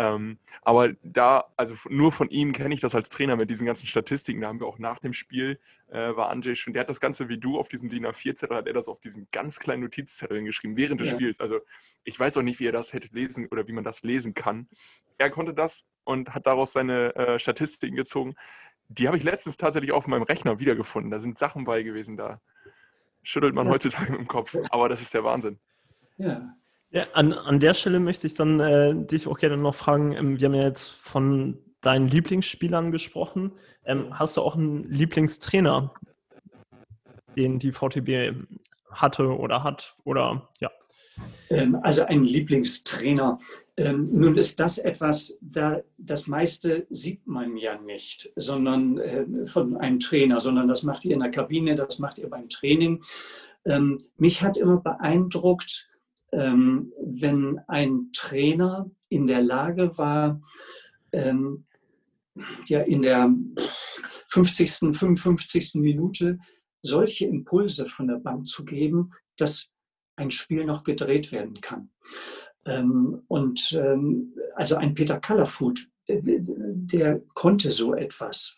Ähm, aber da, also nur von ihm kenne ich das als Trainer mit diesen ganzen Statistiken. Da haben wir auch nach dem Spiel, äh, war Andrzej schon, der hat das Ganze wie du auf diesem DIN A4-Zettel, hat er das auf diesem ganz kleinen Notizzettel geschrieben, während des ja. Spiels. Also ich weiß auch nicht, wie er das hätte lesen oder wie man das lesen kann. Er konnte das und hat daraus seine äh, Statistiken gezogen. Die habe ich letztens tatsächlich auf meinem Rechner wiedergefunden. Da sind Sachen bei gewesen, da schüttelt man ja. heutzutage mit dem Kopf. Aber das ist der Wahnsinn. Ja, ja, an, an der Stelle möchte ich dann äh, dich auch gerne noch fragen. Ähm, wir haben ja jetzt von deinen Lieblingsspielern gesprochen. Ähm, hast du auch einen Lieblingstrainer, den die VTB hatte oder hat? Oder ja. Ähm, also ein Lieblingstrainer. Ähm, nun ist das etwas, da das meiste sieht man ja nicht, sondern äh, von einem Trainer, sondern das macht ihr in der Kabine, das macht ihr beim Training. Ähm, mich hat immer beeindruckt, ähm, wenn ein Trainer in der Lage war, ähm, ja in der 50., 55. Minute solche Impulse von der Bank zu geben, dass ein Spiel noch gedreht werden kann. Ähm, und ähm, also ein Peter Kallerfoot der konnte so etwas.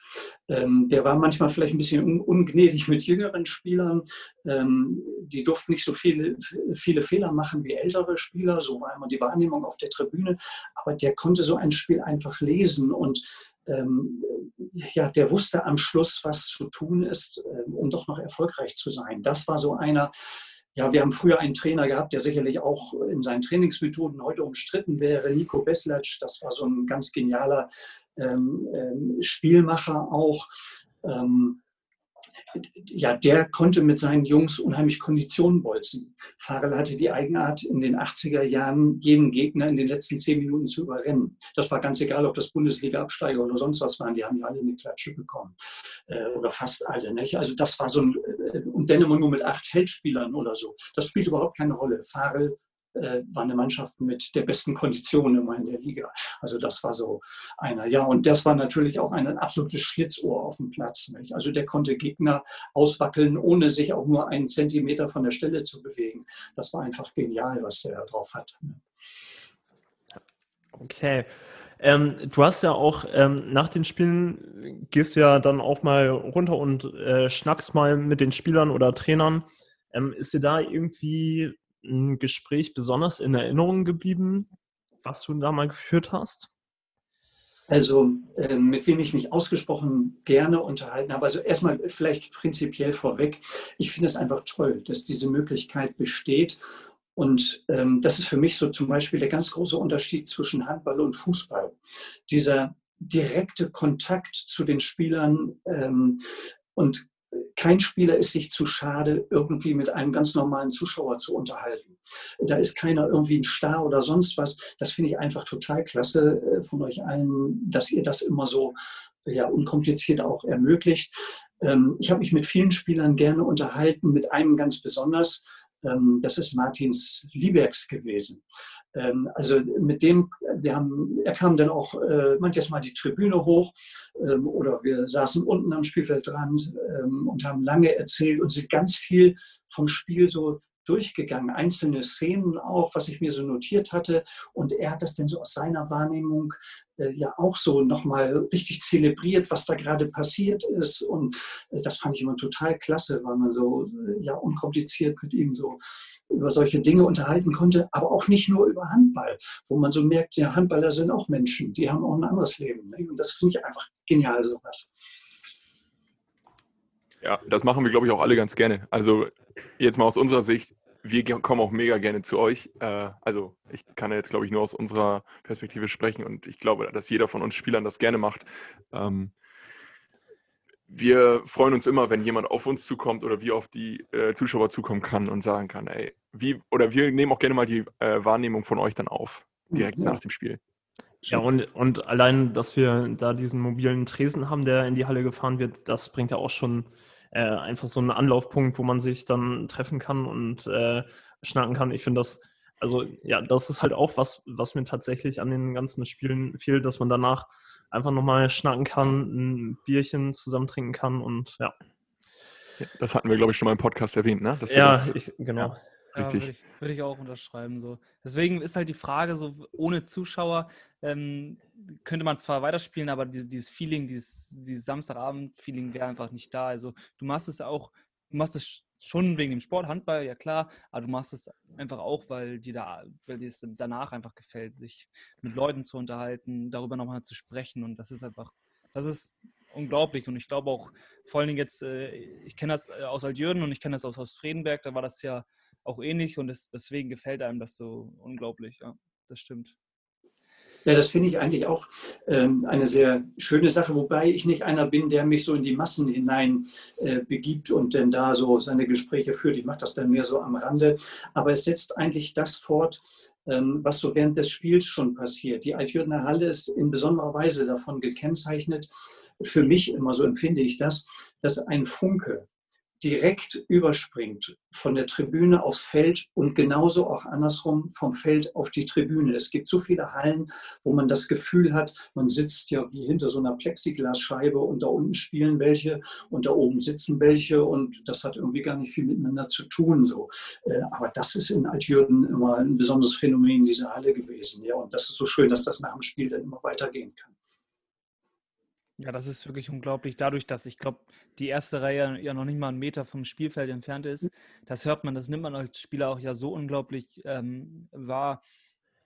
Ähm, der war manchmal vielleicht ein bisschen ungnädig mit jüngeren Spielern. Ähm, die durften nicht so viele, viele Fehler machen wie ältere Spieler. So war immer die Wahrnehmung auf der Tribüne. Aber der konnte so ein Spiel einfach lesen und ähm, ja, der wusste am Schluss, was zu tun ist, um doch noch erfolgreich zu sein. Das war so einer, ja, wir haben früher einen Trainer gehabt, der sicherlich auch in seinen Trainingsmethoden heute umstritten wäre, Nico Beslac. Das war so ein ganz genialer ähm, ähm, Spielmacher auch. Ähm, ja, der konnte mit seinen Jungs unheimlich Konditionen bolzen. Farrell hatte die Eigenart, in den 80er Jahren jeden Gegner in den letzten zehn Minuten zu überrennen. Das war ganz egal, ob das Bundesliga-Absteiger oder sonst was waren, die haben ja alle eine Klatsche bekommen. Äh, oder fast alle. Nicht? Also das war so ein, äh, und immer nur mit acht Feldspielern oder so. Das spielt überhaupt keine Rolle. Farrell äh, war eine Mannschaft mit der besten Kondition immer in der Liga. Also das war so einer. Ja, und das war natürlich auch ein absolutes Schlitzohr auf dem Platz. Nicht? Also der konnte Gegner auswackeln, ohne sich auch nur einen Zentimeter von der Stelle zu bewegen. Das war einfach genial, was er drauf hat. Okay. Ähm, du hast ja auch ähm, nach den Spielen gehst ja dann auch mal runter und äh, schnackst mal mit den Spielern oder Trainern. Ähm, ist dir da irgendwie ein Gespräch besonders in Erinnerung geblieben, was du da mal geführt hast? Also, äh, mit wem ich mich ausgesprochen gerne unterhalten habe. Also, erstmal vielleicht prinzipiell vorweg. Ich finde es einfach toll, dass diese Möglichkeit besteht. Und ähm, das ist für mich so zum Beispiel der ganz große Unterschied zwischen Handball und Fußball. Dieser direkte Kontakt zu den Spielern ähm, und kein Spieler ist sich zu schade, irgendwie mit einem ganz normalen Zuschauer zu unterhalten. Da ist keiner irgendwie ein Star oder sonst was. Das finde ich einfach total klasse äh, von euch allen, dass ihr das immer so ja, unkompliziert auch ermöglicht. Ähm, ich habe mich mit vielen Spielern gerne unterhalten, mit einem ganz besonders. Ähm, das ist Martins Liebergs gewesen. Ähm, also mit dem, wir haben, er kam dann auch äh, manches Mal die Tribüne hoch ähm, oder wir saßen unten am Spielfeldrand und haben lange erzählt und sind ganz viel vom Spiel so durchgegangen, einzelne Szenen auf, was ich mir so notiert hatte. Und er hat das dann so aus seiner Wahrnehmung äh, ja auch so nochmal richtig zelebriert, was da gerade passiert ist. Und äh, das fand ich immer total klasse, weil man so äh, ja unkompliziert mit ihm so über solche Dinge unterhalten konnte, aber auch nicht nur über Handball, wo man so merkt, ja, Handballer sind auch Menschen, die haben auch ein anderes Leben. Ne? Und das finde ich einfach genial, sowas. Ja, das machen wir, glaube ich, auch alle ganz gerne. Also jetzt mal aus unserer Sicht, wir kommen auch mega gerne zu euch. Äh, also ich kann jetzt, glaube ich, nur aus unserer Perspektive sprechen und ich glaube, dass jeder von uns Spielern das gerne macht. Ähm, wir freuen uns immer, wenn jemand auf uns zukommt oder wir auf die äh, Zuschauer zukommen kann und sagen kann, ey, wie, oder wir nehmen auch gerne mal die äh, Wahrnehmung von euch dann auf, direkt ja. nach dem Spiel. Ja, und, und allein, dass wir da diesen mobilen Tresen haben, der in die Halle gefahren wird, das bringt ja auch schon äh, einfach so einen Anlaufpunkt, wo man sich dann treffen kann und äh, schnacken kann. Ich finde das, also ja, das ist halt auch was, was mir tatsächlich an den ganzen Spielen fehlt, dass man danach einfach nochmal schnacken kann, ein Bierchen zusammen trinken kann und ja. Das hatten wir, glaube ich, schon mal im Podcast erwähnt, ne? ja, das, ich, genau. Ja, Richtig. würde ich, würd ich, auch unterschreiben. So. Deswegen ist halt die Frage, so ohne Zuschauer ähm, könnte man zwar weiterspielen, aber dieses, dieses Feeling, dieses, dieses Samstagabend-Feeling wäre einfach nicht da. Also du machst es auch, du machst es schon wegen dem Sport, Handball, ja klar, aber du machst es einfach auch, weil dir da, weil dir es danach einfach gefällt, sich mit Leuten zu unterhalten, darüber nochmal zu sprechen und das ist einfach, das ist unglaublich und ich glaube auch, vor allen Dingen jetzt, äh, ich kenne das äh, aus Altjürgen und ich kenne das aus, aus Fredenberg, da war das ja auch ähnlich und das, deswegen gefällt einem das so unglaublich, ja, das stimmt. Ja, das finde ich eigentlich auch ähm, eine sehr schöne Sache, wobei ich nicht einer bin, der mich so in die Massen hinein äh, begibt und dann da so seine Gespräche führt. Ich mache das dann mehr so am Rande. Aber es setzt eigentlich das fort, ähm, was so während des Spiels schon passiert. Die Altjürgener Halle ist in besonderer Weise davon gekennzeichnet, für mich immer so empfinde ich das, dass ein Funke direkt überspringt von der Tribüne aufs Feld und genauso auch andersrum vom Feld auf die Tribüne. Es gibt so viele Hallen, wo man das Gefühl hat, man sitzt ja wie hinter so einer Plexiglasscheibe und da unten spielen welche und da oben sitzen welche und das hat irgendwie gar nicht viel miteinander zu tun. So. Äh, aber das ist in Altjürgen immer ein besonderes Phänomen dieser Halle gewesen. Ja, und das ist so schön, dass das nach dem Spiel dann immer weitergehen kann. Ja, das ist wirklich unglaublich. Dadurch, dass ich glaube, die erste Reihe ja noch nicht mal einen Meter vom Spielfeld entfernt ist, das hört man, das nimmt man als Spieler auch ja so unglaublich ähm, wahr,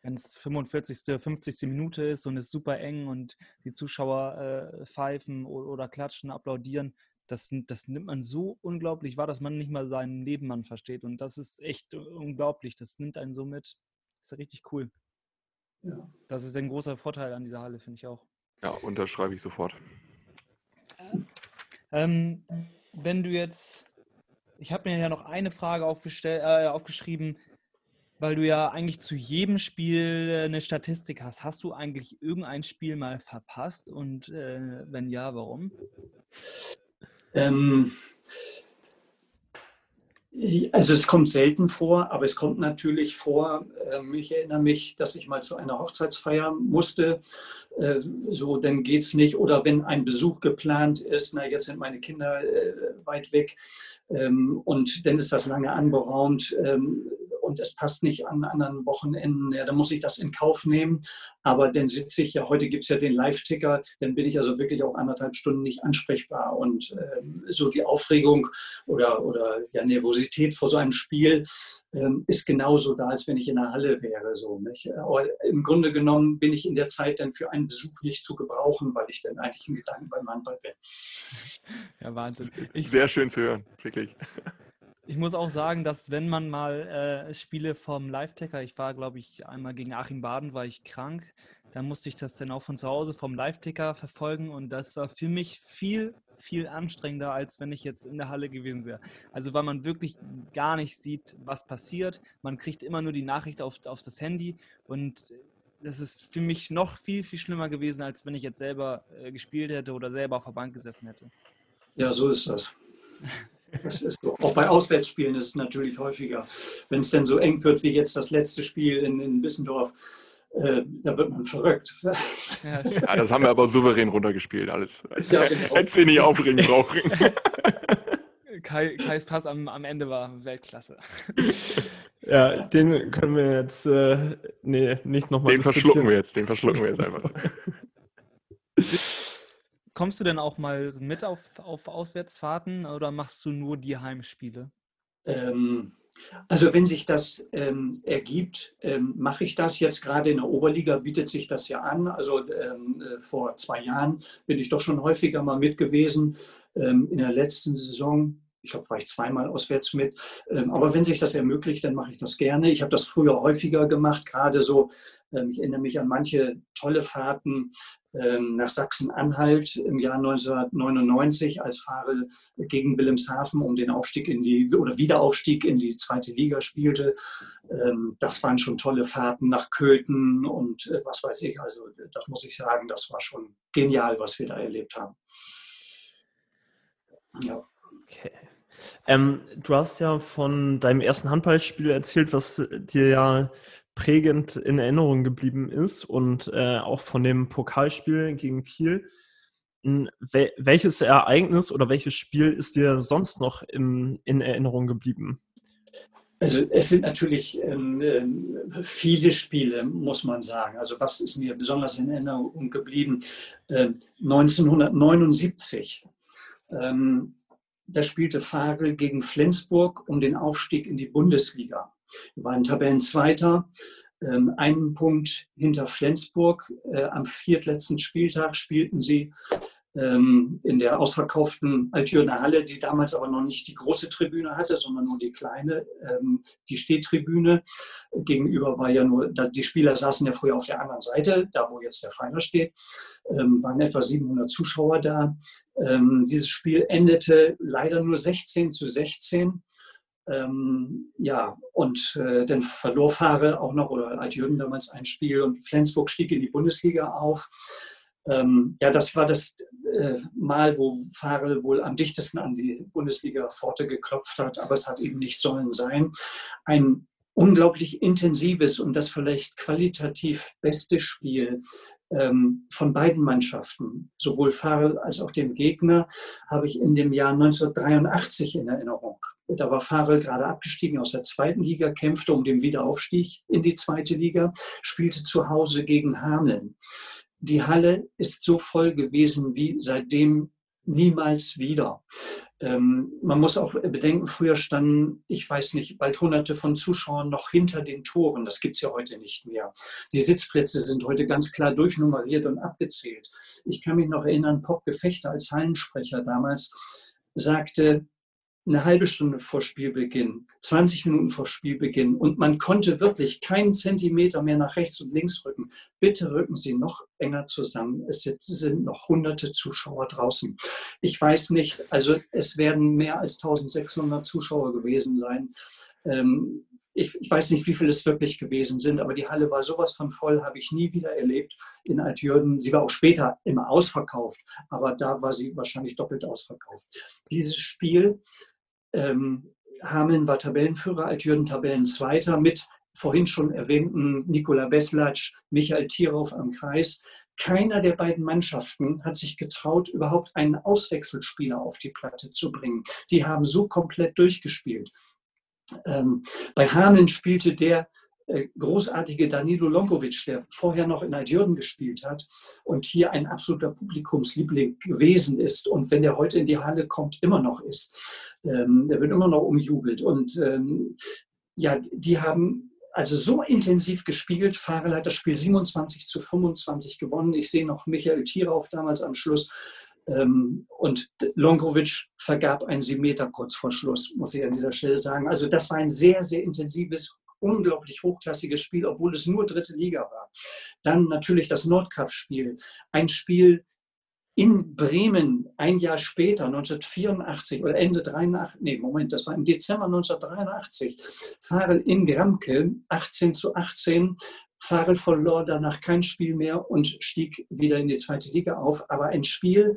wenn es 45., 50. Minute ist und es super eng und die Zuschauer äh, pfeifen oder, oder, klatschen, applaudieren. Das, das nimmt man so unglaublich wahr, dass man nicht mal seinen Nebenmann versteht. Und das ist echt unglaublich. Das nimmt einen so mit. Das ist richtig cool. Ja. Das ist ein großer Vorteil an dieser Halle, finde ich auch. Ja, unterschreibe ich sofort. Ähm, wenn du jetzt, ich habe mir ja noch eine Frage äh, aufgeschrieben, weil du ja eigentlich zu jedem Spiel äh, eine Statistik hast. Hast du eigentlich irgendein Spiel mal verpasst und äh, wenn ja, warum? Ähm, also es kommt selten vor, aber es kommt natürlich vor. Ähm, ich erinnere mich, dass ich mal zu einer Hochzeitsfeier musste. Äh, so, dann geht es nicht. Oder wenn ein Besuch geplant ist, na, jetzt sind meine Kinder äh, weit weg ähm, und dann ist das lange anberaumt ähm, und es passt nicht an anderen Wochenenden, ja, dann muss ich das in Kauf nehmen. Aber dann sitze ich ja, heute gibt es ja den Live-Ticker, dann bin ich also wirklich auch anderthalb Stunden nicht ansprechbar. Und ähm, so die Aufregung oder, oder ja, Nervosität vor so einem Spiel ähm, ist genauso da, als wenn ich in der Halle wäre. So, nicht? Aber im Grunde genommen bin ich in der Zeit dann für einen Besuch nicht zu gebrauchen, weil ich dann eigentlich in Gedanken beim Handball bin. Ja, Wahnsinn. Ich, Sehr schön zu hören, wirklich. Ich muss auch sagen, dass wenn man mal äh, Spiele vom Live-Tacker, ich war, glaube ich, einmal gegen Achim Baden, war ich krank, dann musste ich das dann auch von zu Hause vom Live-Ticker verfolgen und das war für mich viel, viel anstrengender, als wenn ich jetzt in der Halle gewesen wäre. Also weil man wirklich gar nicht sieht, was passiert. Man kriegt immer nur die Nachricht auf, auf das Handy und das ist für mich noch viel, viel schlimmer gewesen, als wenn ich jetzt selber äh, gespielt hätte oder selber auf der Bank gesessen hätte. Ja, so ist das. Das ist so. Auch bei Auswärtsspielen ist es natürlich häufiger. Wenn es denn so eng wird wie jetzt das letzte Spiel in, in Bissendorf, äh, da wird man verrückt. Ja, das haben wir aber souverän runtergespielt, alles. Ja, genau. Hättest du nicht aufregen brauchen. Kai, Kais Pass am, am Ende war Weltklasse. Ja, den können wir jetzt äh, nee, nicht nochmal. Den verschlucken wir jetzt, den verschlucken wir jetzt einfach. Kommst du denn auch mal mit auf, auf Auswärtsfahrten oder machst du nur die Heimspiele? Ähm, also wenn sich das ähm, ergibt, ähm, mache ich das jetzt gerade in der Oberliga, bietet sich das ja an. Also ähm, äh, vor zwei Jahren bin ich doch schon häufiger mal mit gewesen. Ähm, in der letzten Saison ich glaube, war ich zweimal auswärts mit. Ähm, aber wenn sich das ermöglicht, dann mache ich das gerne. Ich habe das früher häufiger gemacht, gerade so, ähm, ich erinnere mich an manche tolle Fahrten ähm, nach Sachsen-Anhalt im Jahr 1999, als Fahrer gegen Wilhelmshaven um den Aufstieg in die oder Wiederaufstieg in die zweite Liga spielte. Das waren schon tolle Fahrten nach Köthen und äh, was weiß ich. Also das muss ich sagen, das war schon genial, was wir da erlebt haben. Ja. Okay. Ähm, du hast ja von deinem ersten Handballspiel erzählt, was dir ja prägend in Erinnerung geblieben ist und äh, auch von dem Pokalspiel gegen Kiel. Hm, wel welches Ereignis oder welches Spiel ist dir sonst noch im, in Erinnerung geblieben? Also es sind natürlich ähm, ähm viele Spiele, muss man sagen. Also was ist mir besonders in Erinnerung geblieben? Äh, 1979. Ähm, da spielte Fagel gegen Flensburg um den Aufstieg in die Bundesliga. Wir waren Tabellenzweiter, ähm, einen Punkt hinter Flensburg. Äh, am viertletzten Spieltag spielten sie ähm, in der ausverkauften Altürner Halle, die damals aber noch nicht die große Tribüne hatte, sondern nur die kleine, ähm, die Stehtribüne. Gegenüber war ja nur, die Spieler saßen ja früher auf der anderen Seite, da wo jetzt der Pfeiler steht, ähm, waren etwa 700 Zuschauer da. dieses Spiel endete leider nur 16 zu 16. Ähm, ja, und äh, dann verlor Fahre auch noch, oder Altjürgen damals ein Spiel und Flensburg stieg in die Bundesliga auf. Ähm, ja, das war das Mal, wo Farel wohl am dichtesten an die Bundesliga-Pforte geklopft hat, aber es hat eben nicht sollen sein. Ein unglaublich intensives und das vielleicht qualitativ beste Spiel ähm, von beiden Mannschaften, sowohl Farel als auch dem Gegner, habe ich in dem Jahr 1983 in Erinnerung. Da war Farel gerade abgestiegen aus der zweiten Liga, kämpfte um den Wiederaufstieg in die zweite Liga, spielte zu Hause gegen Hameln die Halle ist so voll gewesen wie seitdem niemals wieder. Ähm, man muss auch bedenken, früher standen, ich weiß nicht, bald hunderte von Zuschauern noch hinter den Toren. Das gibt es ja heute nicht mehr. Die Sitzplätze sind heute ganz klar durchnummeriert und abgezählt. Ich kann mich noch erinnern, Pop Gefechter als Hallensprecher damals sagte, eine halbe Stunde vor Spielbeginn, 20 Minuten vor Spielbeginn und man konnte wirklich keinen Zentimeter mehr nach rechts und links rücken. Bitte rücken Sie noch enger zusammen. Es sind noch hunderte Zuschauer draußen. Ich weiß nicht, also es werden mehr als 1600 Zuschauer gewesen sein. Ähm, ich, ich, weiß nicht, wie viele es wirklich gewesen sind, aber die Halle war sowas von voll, habe ich nie wieder erlebt in Altjürgen. Sie war auch später immer ausverkauft, aber da war sie wahrscheinlich doppelt ausverkauft. Dieses Spiel ähm, Hameln war Tabellenführer, Altjürgen Tabellenzweiter mit vorhin schon erwähnten Nikola Beslatsch, Michael Tierauf am Kreis. Keiner der beiden Mannschaften hat sich getraut, überhaupt einen Auswechselspieler auf die Platte zu bringen. Die haben so komplett durchgespielt. Ähm, bei Hameln spielte der großartige Danilo Lonkovic, der vorher noch in Altjürgen gespielt hat und hier ein absoluter Publikumsliebling gewesen ist und wenn er heute in die Halle kommt, immer noch ist. Ähm, der wird immer noch umjubelt. Und ähm, ja, die haben also so intensiv gespielt. Farel hat das Spiel 27 zu 25 gewonnen. Ich sehe noch Michael Thierauf damals am Schluss. Ähm, und Lonkovic vergab einen Meter kurz vor Schluss, muss ich an dieser Stelle sagen. Also das war ein sehr, sehr intensives, unglaublich hochklassiges Spiel, obwohl es nur dritte Liga war. Dann natürlich das Nordcup-Spiel. Ein Spiel in Bremen ein Jahr später, 1984 oder Ende 83, nee, Moment, das war im Dezember 1983, Farel in Gramke 18 zu 18. Farel verlor danach kein Spiel mehr und stieg wieder in die zweite Liga auf. Aber ein Spiel,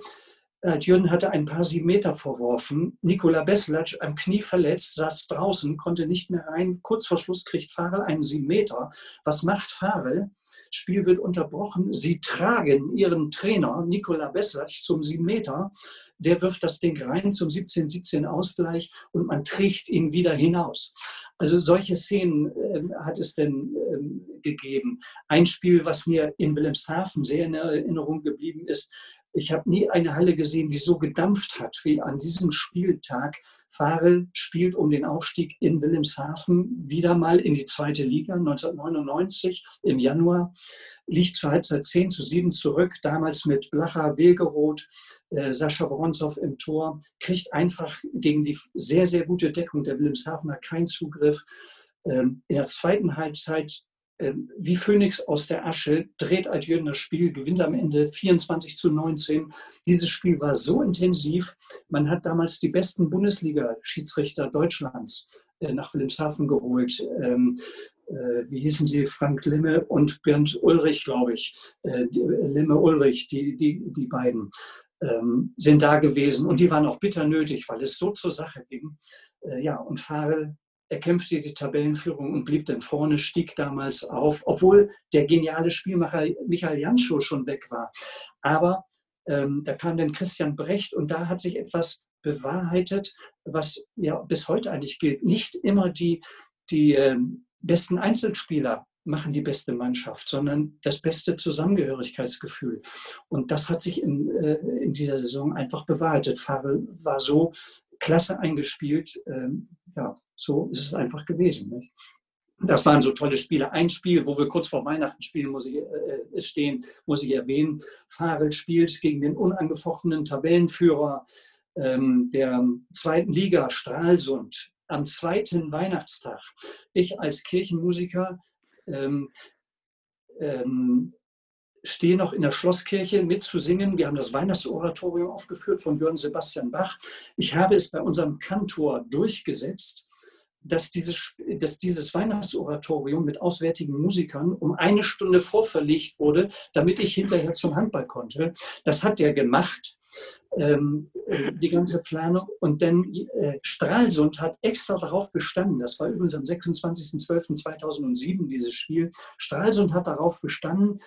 Jürgen hatte ein paar sieben Meter verworfen. Nikola Beslac am Knie verletzt, saß draußen, konnte nicht mehr rein. Kurz vor Schluss kriegt Farel einen sieben Meter. Was macht Farel? Spiel wird unterbrochen. Sie tragen ihren Trainer Nikola Beslac zum sieben Meter. Der wirft das Ding rein zum 17-17 Ausgleich und man trägt ihn wieder hinaus. Also solche Szenen äh, hat es denn ähm, gegeben. Ein Spiel, was mir in Wilhelmshaven sehr in Erinnerung geblieben ist, ich habe nie eine Halle gesehen, die so gedampft hat wie an diesem Spieltag. Farel spielt um den Aufstieg in Wilhelmshaven wieder mal in die zweite Liga 1999 im Januar, liegt zur Halbzeit 10 zu 7 zurück, damals mit Blacher, Wegeroth, äh, Sascha Woronzow im Tor, kriegt einfach gegen die sehr, sehr gute Deckung der Wilhelmshavener keinen Zugriff. Ähm, in der zweiten Halbzeit wie Phönix aus der Asche, dreht Adjön das Spiel, gewinnt am Ende 24 zu 19. Dieses Spiel war so intensiv, man hat damals die besten Bundesliga-Schiedsrichter Deutschlands äh, nach Wilhelmshaven geholt. Ähm, äh, wie hießen sie? Frank Limme und Bernd Ulrich, glaube ich. Äh, Limme Ulrich, die, die, die beiden ähm, sind da gewesen und die waren auch bitter nötig, weil es so zur Sache ging. ja, und Farel er kämpfte die Tabellenführung und blieb dann vorne, stieg damals auf, obwohl der geniale Spielmacher Michael Janschow schon weg war. Aber ähm, da kam dann Christian Brecht und da hat sich etwas bewahrheitet, was ja bis heute eigentlich gilt. Nicht immer die, die ähm, besten Einzelspieler machen die beste Mannschaft, sondern das beste Zusammengehörigkeitsgefühl. Und das hat sich in, äh, in dieser Saison einfach bewahrheitet. Farel war so klasse eingespielt. Ähm, ja, so ist es einfach gewesen. Nicht? Das waren so tolle Spiele. Ein Spiel, wo wir kurz vor Weihnachten spielen, muss ich, äh, stehen, muss ich erwähnen. Farel spielt gegen den unangefochtenen Tabellenführer ähm, der zweiten Liga, Stralsund, am zweiten Weihnachtstag. Ich als Kirchenmusiker ähm, ähm, stehe noch in der Schlosskirche mitzusingen. Wir haben das Weihnachtsoratorium aufgeführt von Jörn Sebastian Bach. Ich habe es bei unserem Kantor durchgesetzt, dass dieses, dass dieses Weihnachtsoratorium mit auswärtigen Musikern um eine Stunde vorverlegt wurde, damit ich hinterher zum Handball konnte. Das hat er gemacht, ähm, die ganze Planung. Und dann äh, Stralsund hat extra darauf bestanden, das war übrigens am 26.12.2007 dieses Spiel, Stralsund hat darauf bestanden,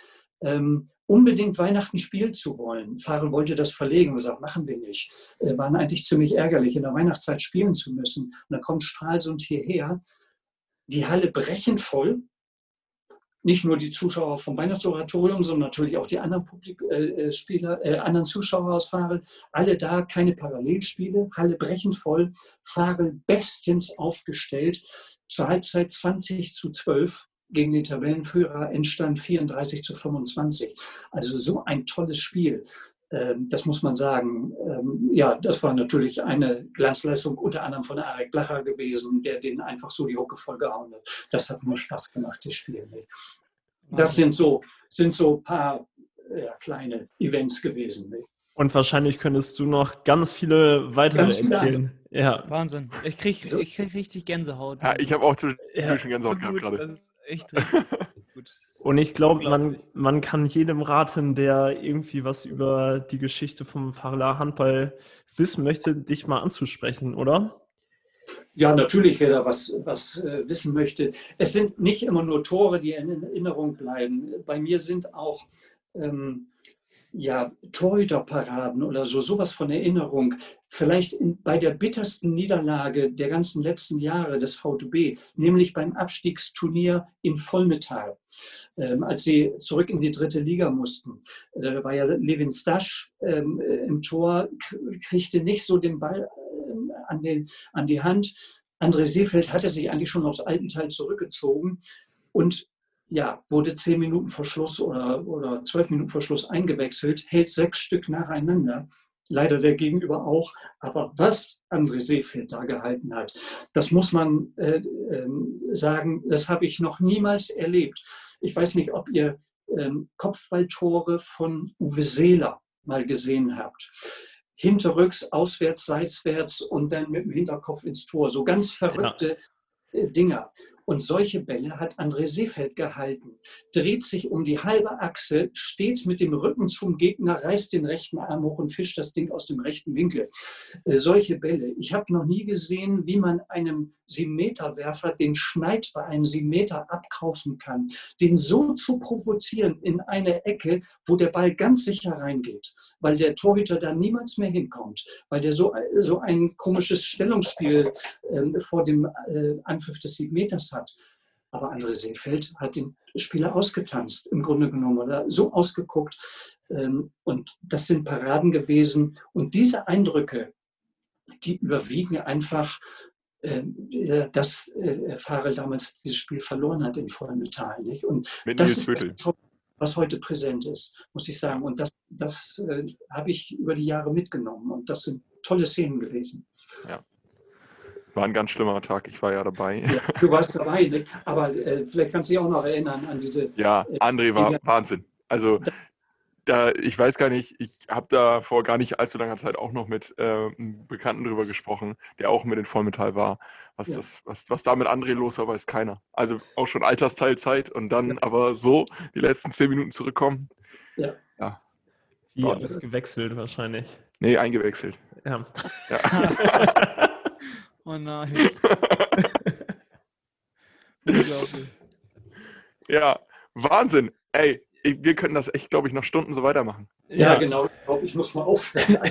ähm, unbedingt Weihnachten spielen zu wollen. Farel wollte das verlegen und sagt, machen wir nicht. Äh, waren eigentlich ziemlich ärgerlich, in der Weihnachtszeit spielen zu müssen. Und dann kommt Stralsund hierher, die Halle brechend voll. Nicht nur die Zuschauer vom Weihnachtsoratorium, sondern natürlich auch die anderen Publik äh, äh, Spieler, äh, anderen Zuschauer aus Farel. Alle da, keine Parallelspiele, Halle brechend voll, Farel bestens aufgestellt. Zur Halbzeit 20 zu 12 gegen den Tabellenführer entstand 34 zu 25. Also so ein tolles Spiel. Ähm, das muss man sagen. Ähm, ja, das war natürlich eine Glanzleistung unter anderem von Arek Blacher gewesen, der den einfach so die Hucke vollgehauen hat. Das hat nur Spaß gemacht, das Spiel. Das sind so, sind so ein paar ja, kleine Events gewesen. Und wahrscheinlich könntest du noch ganz viele weitere ganz erzählen. Ja. Wahnsinn. Ich kriege ich krieg richtig Gänsehaut. Ja, ich habe auch zwischen ja. Gänsehaut gehabt gerade echt richtig gut. Und ich glaube, man, man kann jedem raten, der irgendwie was über die Geschichte vom Farla Handball wissen möchte, dich mal anzusprechen, oder? Ja, natürlich, wer da was, was äh, wissen möchte. Es sind nicht immer nur Tore, die in Erinnerung bleiben. Bei mir sind auch ähm, ja, Torhüterparaden oder so, sowas von Erinnerung. Vielleicht in, bei der bittersten Niederlage der ganzen letzten Jahre des VTB, nämlich beim Abstiegsturnier in Vollmetall, ähm, als sie zurück in die dritte Liga mussten. Da war ja Levin Stasch ähm, im Tor, kriegte nicht so den Ball äh, an, den, an die Hand. André Seefeld hatte sich eigentlich schon aufs Altenteil zurückgezogen und ja, wurde zehn Minuten vor Schluss oder, oder zwölf Minuten vor Schluss eingewechselt, hält sechs Stück nacheinander. Leider der Gegenüber auch. Aber was André Seefeld da gehalten hat, das muss man äh, äh, sagen, das habe ich noch niemals erlebt. Ich weiß nicht, ob ihr äh, Kopfballtore von Uwe Seeler mal gesehen habt. Hinterrücks, auswärts, seitwärts und dann mit dem Hinterkopf ins Tor. So ganz verrückte ja. Äh, Dinger. Und solche Bälle hat André Seefeld gehalten. Dreht sich um die halbe Achse, steht mit dem Rücken zum Gegner, reißt den rechten Arm hoch und fischt das Ding aus dem rechten Winkel. Äh, solche Bälle. Ich habe noch nie gesehen, wie man einem Siebenmeterwerfer den Schneid bei einem Siebenmeter abkaufen kann. Den so zu provozieren in eine Ecke, wo der Ball ganz sicher reingeht, weil der Torhüter da niemals mehr hinkommt, weil der so, so ein komisches Stellungsspiel äh, vor dem äh, Anpfiff des Siebenmeters hat. Aber André Seefeld hat den Spieler ausgetanzt, im Grunde genommen, oder so ausgeguckt. Ähm, und das sind Paraden gewesen. Und diese Eindrücke, die überwiegen einfach, ähm, äh, dass äh, Farel damals dieses Spiel verloren hat in Vollmetall. Nicht? Und Mit das ist das, was heute präsent ist, muss ich sagen. Und das, das äh, habe ich über die Jahre mitgenommen. Und das sind tolle Szenen gewesen. Ja. War ein ganz schlimmer Tag, ich war ja dabei. Ja, du warst dabei, nicht? aber äh, vielleicht kannst du dich auch noch erinnern an diese. Ja, André war Wahnsinn. Also da, ich weiß gar nicht, ich habe da vor gar nicht allzu langer Zeit auch noch mit äh, einem Bekannten drüber gesprochen, der auch mit in Vollmetall war. Was, Ja. das, was, was da mit André los war, weiß keiner. Also auch schon Altersteilzeit und dann aber so die letzten zehn Minuten zurückkommen. Wie Wahnsinn. alles gewechselt wahrscheinlich. Nee, eingewechselt. Ja. Ja. Oh nein. Unglaublich. ja, Wahnsinn. Ey, wir können das echt, glaube ich, noch Stunden so weitermachen. Ja, genau. Ich glaube, ich muss mal aufhören.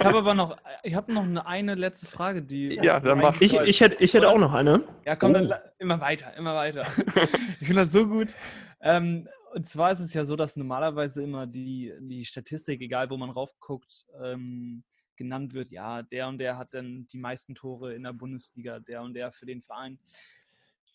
Ich habe aber noch, ich habe noch eine, eine letzte Frage, die. Ja, dann mach. Ich, ich, hätte, ich hätte auch noch eine. Ja, komm, dann Oh. la- immer weiter, immer weiter. Ich finde das so gut. Ähm, und zwar ist es ja so, dass normalerweise immer die, die Statistik, egal wo man raufguckt, ähm, genannt wird, ja, der und der hat dann die meisten Tore in der Bundesliga, der und der für den Verein.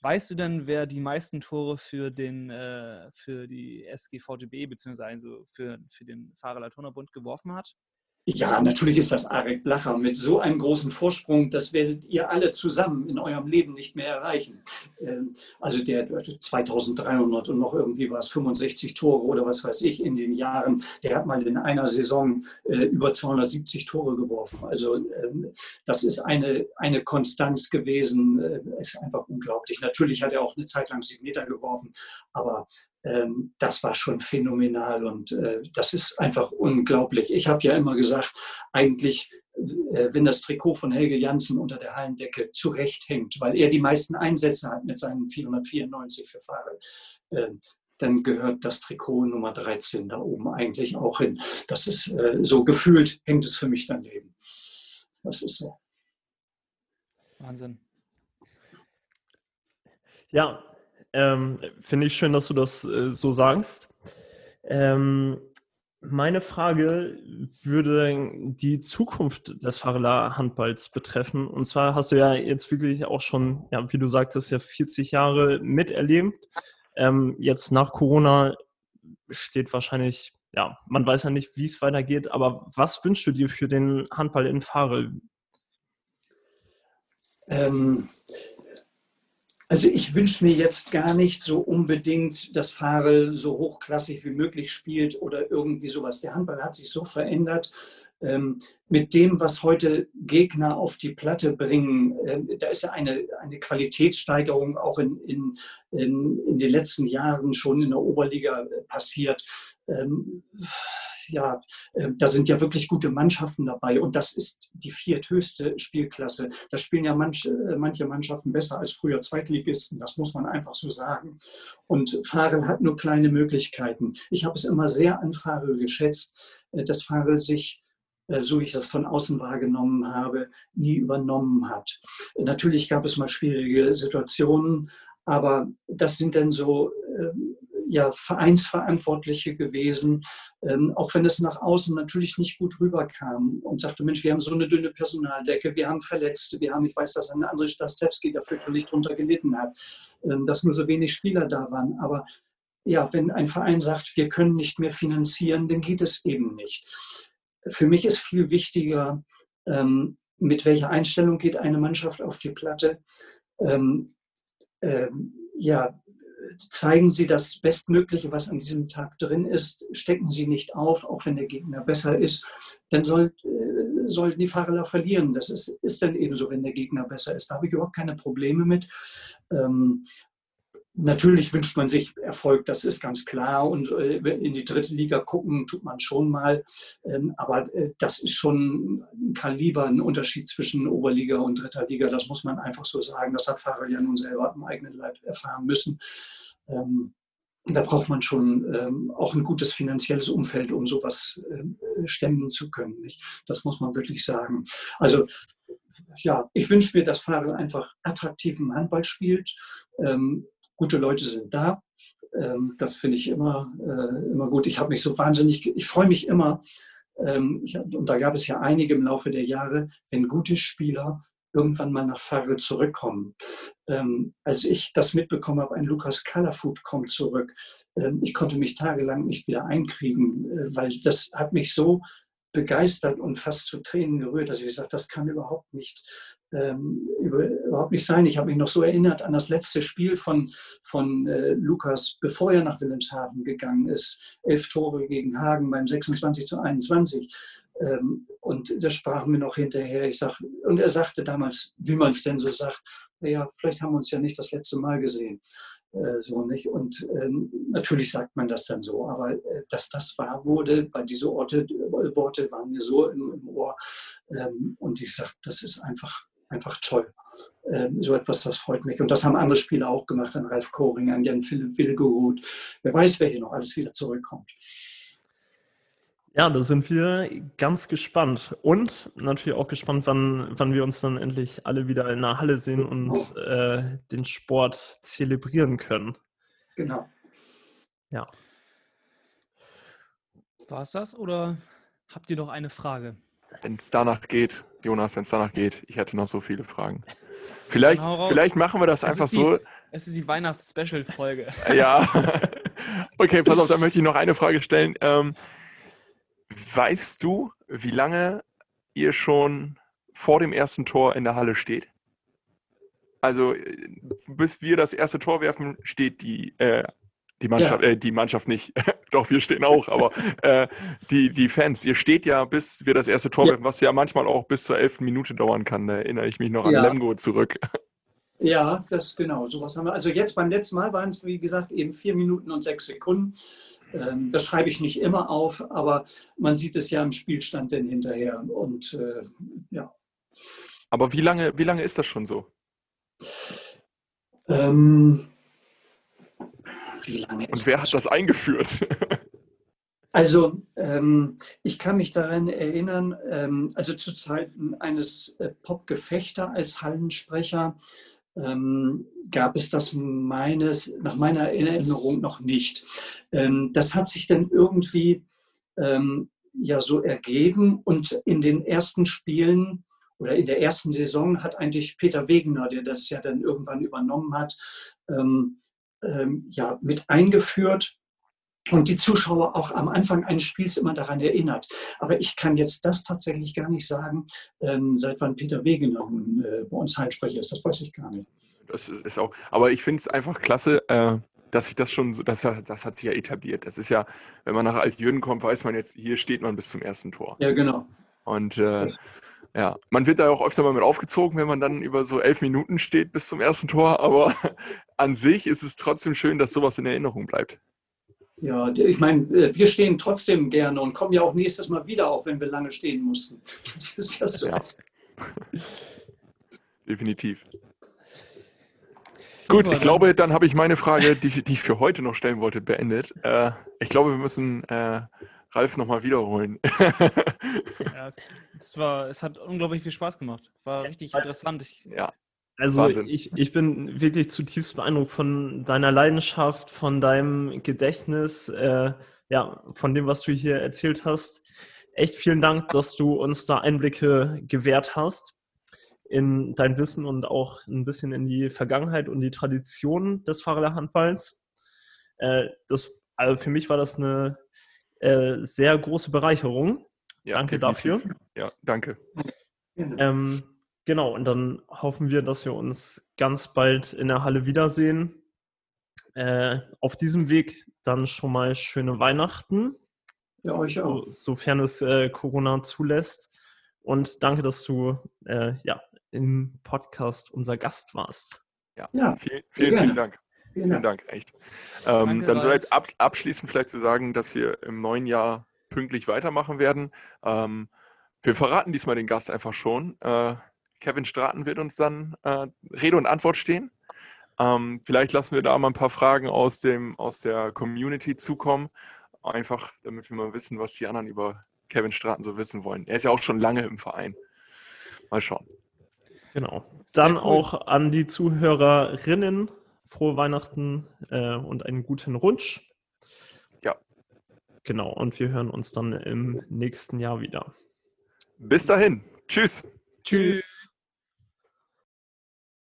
Weißt du denn, wer die meisten Tore für den äh, für die SGVTB beziehungsweise also für, für den Fahrer Latona Bund geworfen hat? Ja, natürlich ist das Arek Blacher mit so einem großen Vorsprung, das werdet ihr alle zusammen in eurem Leben nicht mehr erreichen. Ähm, Also der 2300 und noch irgendwie war es 65 Tore oder was weiß ich in den Jahren, der hat mal in einer Saison äh, über 270 Tore geworfen. Also ähm, das ist eine, eine Konstanz gewesen, äh, ist einfach unglaublich. Natürlich hat er auch eine Zeit lang sieben Meter geworfen, aber ähm, das war schon phänomenal und äh, das ist einfach unglaublich. Ich habe ja immer gesagt, eigentlich, äh, wenn das Trikot von Helge Janssen unter der Hallendecke zurecht hängt, weil er die meisten Einsätze hat mit seinen 494 für Fahrer, äh, dann gehört das Trikot Nummer 13 da oben eigentlich auch hin. Das ist äh, so gefühlt, hängt es für mich daneben. Das ist so. Wahnsinn. Ja, ähm, finde ich schön, dass du das äh, so sagst. Ähm, meine Frage würde die Zukunft des Farela Handballs betreffen. Und zwar hast du ja jetzt wirklich auch schon, ja, wie du sagtest, ja 40 Jahre miterlebt. Ähm, jetzt nach Corona steht wahrscheinlich, ja, man weiß ja nicht, wie es weitergeht, aber was wünschst du dir für den Handball in Farel? Ähm, also ich wünsche mir jetzt gar nicht so unbedingt, dass Farel so hochklassig wie möglich spielt oder irgendwie sowas. Der Handball hat sich so verändert. Ähm, mit dem, was heute Gegner auf die Platte bringen, ähm, da ist ja eine, eine Qualitätssteigerung auch in, in, in, in den letzten Jahren schon in der Oberliga äh, passiert. Ähm, ja, äh, da sind ja wirklich gute Mannschaften dabei und das ist die vierthöchste Spielklasse. Da spielen ja manche, äh, manche Mannschaften besser als früher Zweitligisten, das muss man einfach so sagen. Und Farel hat nur kleine Möglichkeiten. Ich habe es immer sehr an Farel geschätzt, äh, dass Farel sich so wie ich das von außen wahrgenommen habe, nie übernommen hat. Natürlich gab es mal schwierige Situationen, aber das sind dann so ja, Vereinsverantwortliche gewesen, ähm, auch wenn es nach außen natürlich nicht gut rüberkam und sagte, Mensch, wir haben so eine dünne Personaldecke, wir haben Verletzte, wir haben, ich weiß, dass ein André Staszewski dafür völlig drunter gelitten hat, ähm, dass nur so wenig Spieler da waren, aber ja, wenn ein Verein sagt, wir können nicht mehr finanzieren, dann geht es eben nicht. Für mich ist viel wichtiger, ähm, mit welcher Einstellung geht eine Mannschaft auf die Platte. Ähm, ähm, ja, zeigen Sie das Bestmögliche, was an diesem Tag drin ist, stecken Sie nicht auf, auch wenn der Gegner besser ist. Dann soll, äh, sollten die Fahrer verlieren. Das ist, ist dann eben so, wenn der Gegner besser ist. Da habe ich überhaupt keine Probleme mit. Ähm, Natürlich wünscht man sich Erfolg, das ist ganz klar. Und äh, in die dritte Liga gucken tut man schon mal. Ähm, aber äh, das ist schon ein Kaliber, ein Unterschied zwischen Oberliga und dritter Liga. Das muss man einfach so sagen. Das hat Fahrer ja nun selber im eigenen Leib erfahren müssen. Ähm, da braucht man schon ähm, auch ein gutes finanzielles Umfeld, um sowas stemmen zu können. Das muss man wirklich sagen. Also ja, ich wünsche mir, dass Fahrer einfach attraktiven Handball spielt gute Leute sind da. Ähm, das finde ich immer, äh, immer gut. Ich habe mich so wahnsinnig, ich freue mich immer, ähm, und da gab es ja einige im Laufe der Jahre, wenn gute Spieler irgendwann mal nach Farre zurückkommen. Ähm, als ich das mitbekommen habe, ein Lukas Kalafut kommt zurück, ähm, ich konnte mich tagelang nicht wieder einkriegen, äh, weil das hat mich so begeistert und fast zu Tränen gerührt, dass ich gesagt das kann überhaupt nicht ähm, überhaupt nicht sein. Ich habe mich noch so erinnert an das letzte Spiel von, von äh, Lukas, bevor er nach Wilhelmshaven gegangen ist. Elf Tore gegen Hagen beim 26 zu 21. Ähm, und das sprachen wir noch hinterher. Ich sag, und er sagte damals, wie man es denn so sagt, naja, vielleicht haben wir uns ja nicht das letzte Mal gesehen. Äh, so nicht. Und ähm, natürlich sagt man das dann so, aber äh, dass das wahr wurde, weil diese Orte, äh, Worte waren mir so im, im Ohr. Ähm, und ich sage, das ist einfach einfach toll. Ähm, so etwas, das freut mich. Und das haben andere Spieler auch gemacht, an Ralf Koring, an Jan Philipp Wilgeroth. Wer weiß, wer hier noch alles wieder zurückkommt. Ja, da sind wir ganz gespannt. Und natürlich auch gespannt, wann, wann wir uns dann endlich alle wieder in der Halle sehen und äh, den Sport zelebrieren können. Genau. Ja. War es das oder habt ihr noch eine Frage? Wenn es danach geht, Jonas, wenn es danach geht, ich hätte noch so viele Fragen. Vielleicht, vielleicht machen wir das es einfach die, so. Es ist die Weihnachts-Special-Folge. Ja. okay, pass auf, da möchte ich noch eine Frage stellen. Ähm, weißt du, wie lange ihr schon vor dem ersten Tor in der Halle steht? Also, bis wir das erste Tor werfen, steht die äh, die Mannschaft, ja. äh, die Mannschaft nicht. Doch, wir stehen auch, aber äh, die, die Fans, ihr steht ja, bis wir das erste Tor ja. was ja manchmal auch bis zur elften Minute dauern kann. Da erinnere ich mich noch an ja. Lemgo zurück. Ja, das genau. Sowas haben wir. Also jetzt beim letzten Mal waren es, wie gesagt, eben vier Minuten und sechs Sekunden. Ähm, das schreibe ich nicht immer auf, aber man sieht es ja im Spielstand denn hinterher. Und äh, ja. Aber wie lange, wie lange ist das schon so? Ähm, wie lange Und wer hat das eingeführt? Also ähm, ich kann mich daran erinnern, ähm, also zu Zeiten eines äh, Popgefechter als Hallensprecher ähm, gab es das meines, nach meiner Erinnerung noch nicht. Ähm, das hat sich dann irgendwie ähm, ja so ergeben und in den ersten Spielen oder in der ersten Saison hat eigentlich Peter Wegener, der das ja dann irgendwann übernommen hat, ähm, ähm, ja, mit eingeführt und die Zuschauer auch am Anfang eines Spiels immer daran erinnert. Aber ich kann jetzt das tatsächlich gar nicht sagen, ähm, seit wann Peter Wegener äh, bei uns Heilsprecher ist. Das weiß ich gar nicht. Das ist auch, aber ich finde es einfach klasse, äh, dass sich das schon so, das, das hat sich ja etabliert. Das ist ja, wenn man nach Altjürgen kommt, weiß man jetzt, hier steht man bis zum ersten Tor. Ja, genau. Und äh, ja, man wird da auch öfter mal mit aufgezogen, wenn man dann über so elf Minuten steht bis zum ersten Tor, aber an sich ist es trotzdem schön, dass sowas in Erinnerung bleibt. Ja, ich meine, äh, wir stehen trotzdem gerne und kommen ja auch nächstes Mal wieder, auch wenn wir lange stehen mussten. Das ist das so. Ja. Definitiv. Gut, ich glaube, dann habe ich meine Frage, die, die, ich für heute noch stellen wollte, beendet. Äh, ich glaube, wir müssen äh, Ralf nochmal wiederholen. ja, es, war, es hat unglaublich viel Spaß gemacht. War richtig interessant. Ich, ja. Also ich, ich bin wirklich zutiefst beeindruckt von deiner Leidenschaft, von deinem Gedächtnis, äh, ja, von dem, was du hier erzählt hast. Echt vielen Dank, dass du uns da Einblicke gewährt hast in dein Wissen und auch ein bisschen in die Vergangenheit und die Tradition des Fahrerhandballs. Äh, das, also für mich war das eine äh, sehr große Bereicherung. Ja, danke definitiv. dafür. Ja, danke. Ähm, genau, und dann hoffen wir, dass wir uns ganz bald in der Halle wiedersehen. Äh, auf diesem Weg dann schon mal schöne Weihnachten. Ja, euch auch. So, sofern es äh, Corona zulässt. Und danke, dass du äh, ja, im Podcast unser Gast warst. Ja, ja vielen, vielen, vielen Dank. Vielen Dank, Dank echt. Ähm, Danke, dann soweit ab, abschließend vielleicht zu sagen, dass wir im neuen Jahr pünktlich weitermachen werden. Ähm, wir verraten diesmal den Gast einfach schon. Äh, Kevin Straten wird uns dann äh, Rede und Antwort stehen. Ähm, vielleicht lassen wir da mal ein paar Fragen aus, dem, aus der Community zukommen. Einfach, damit wir mal wissen, was die anderen über Kevin Straten so wissen wollen. Er ist ja auch schon lange im Verein. Mal schauen. Genau. Dann cool. auch an die Zuhörerinnen frohe Weihnachten äh, und einen guten Rutsch. Ja. Genau, und wir hören uns dann im nächsten Jahr wieder. Bis dahin. Tschüss. Tschüss.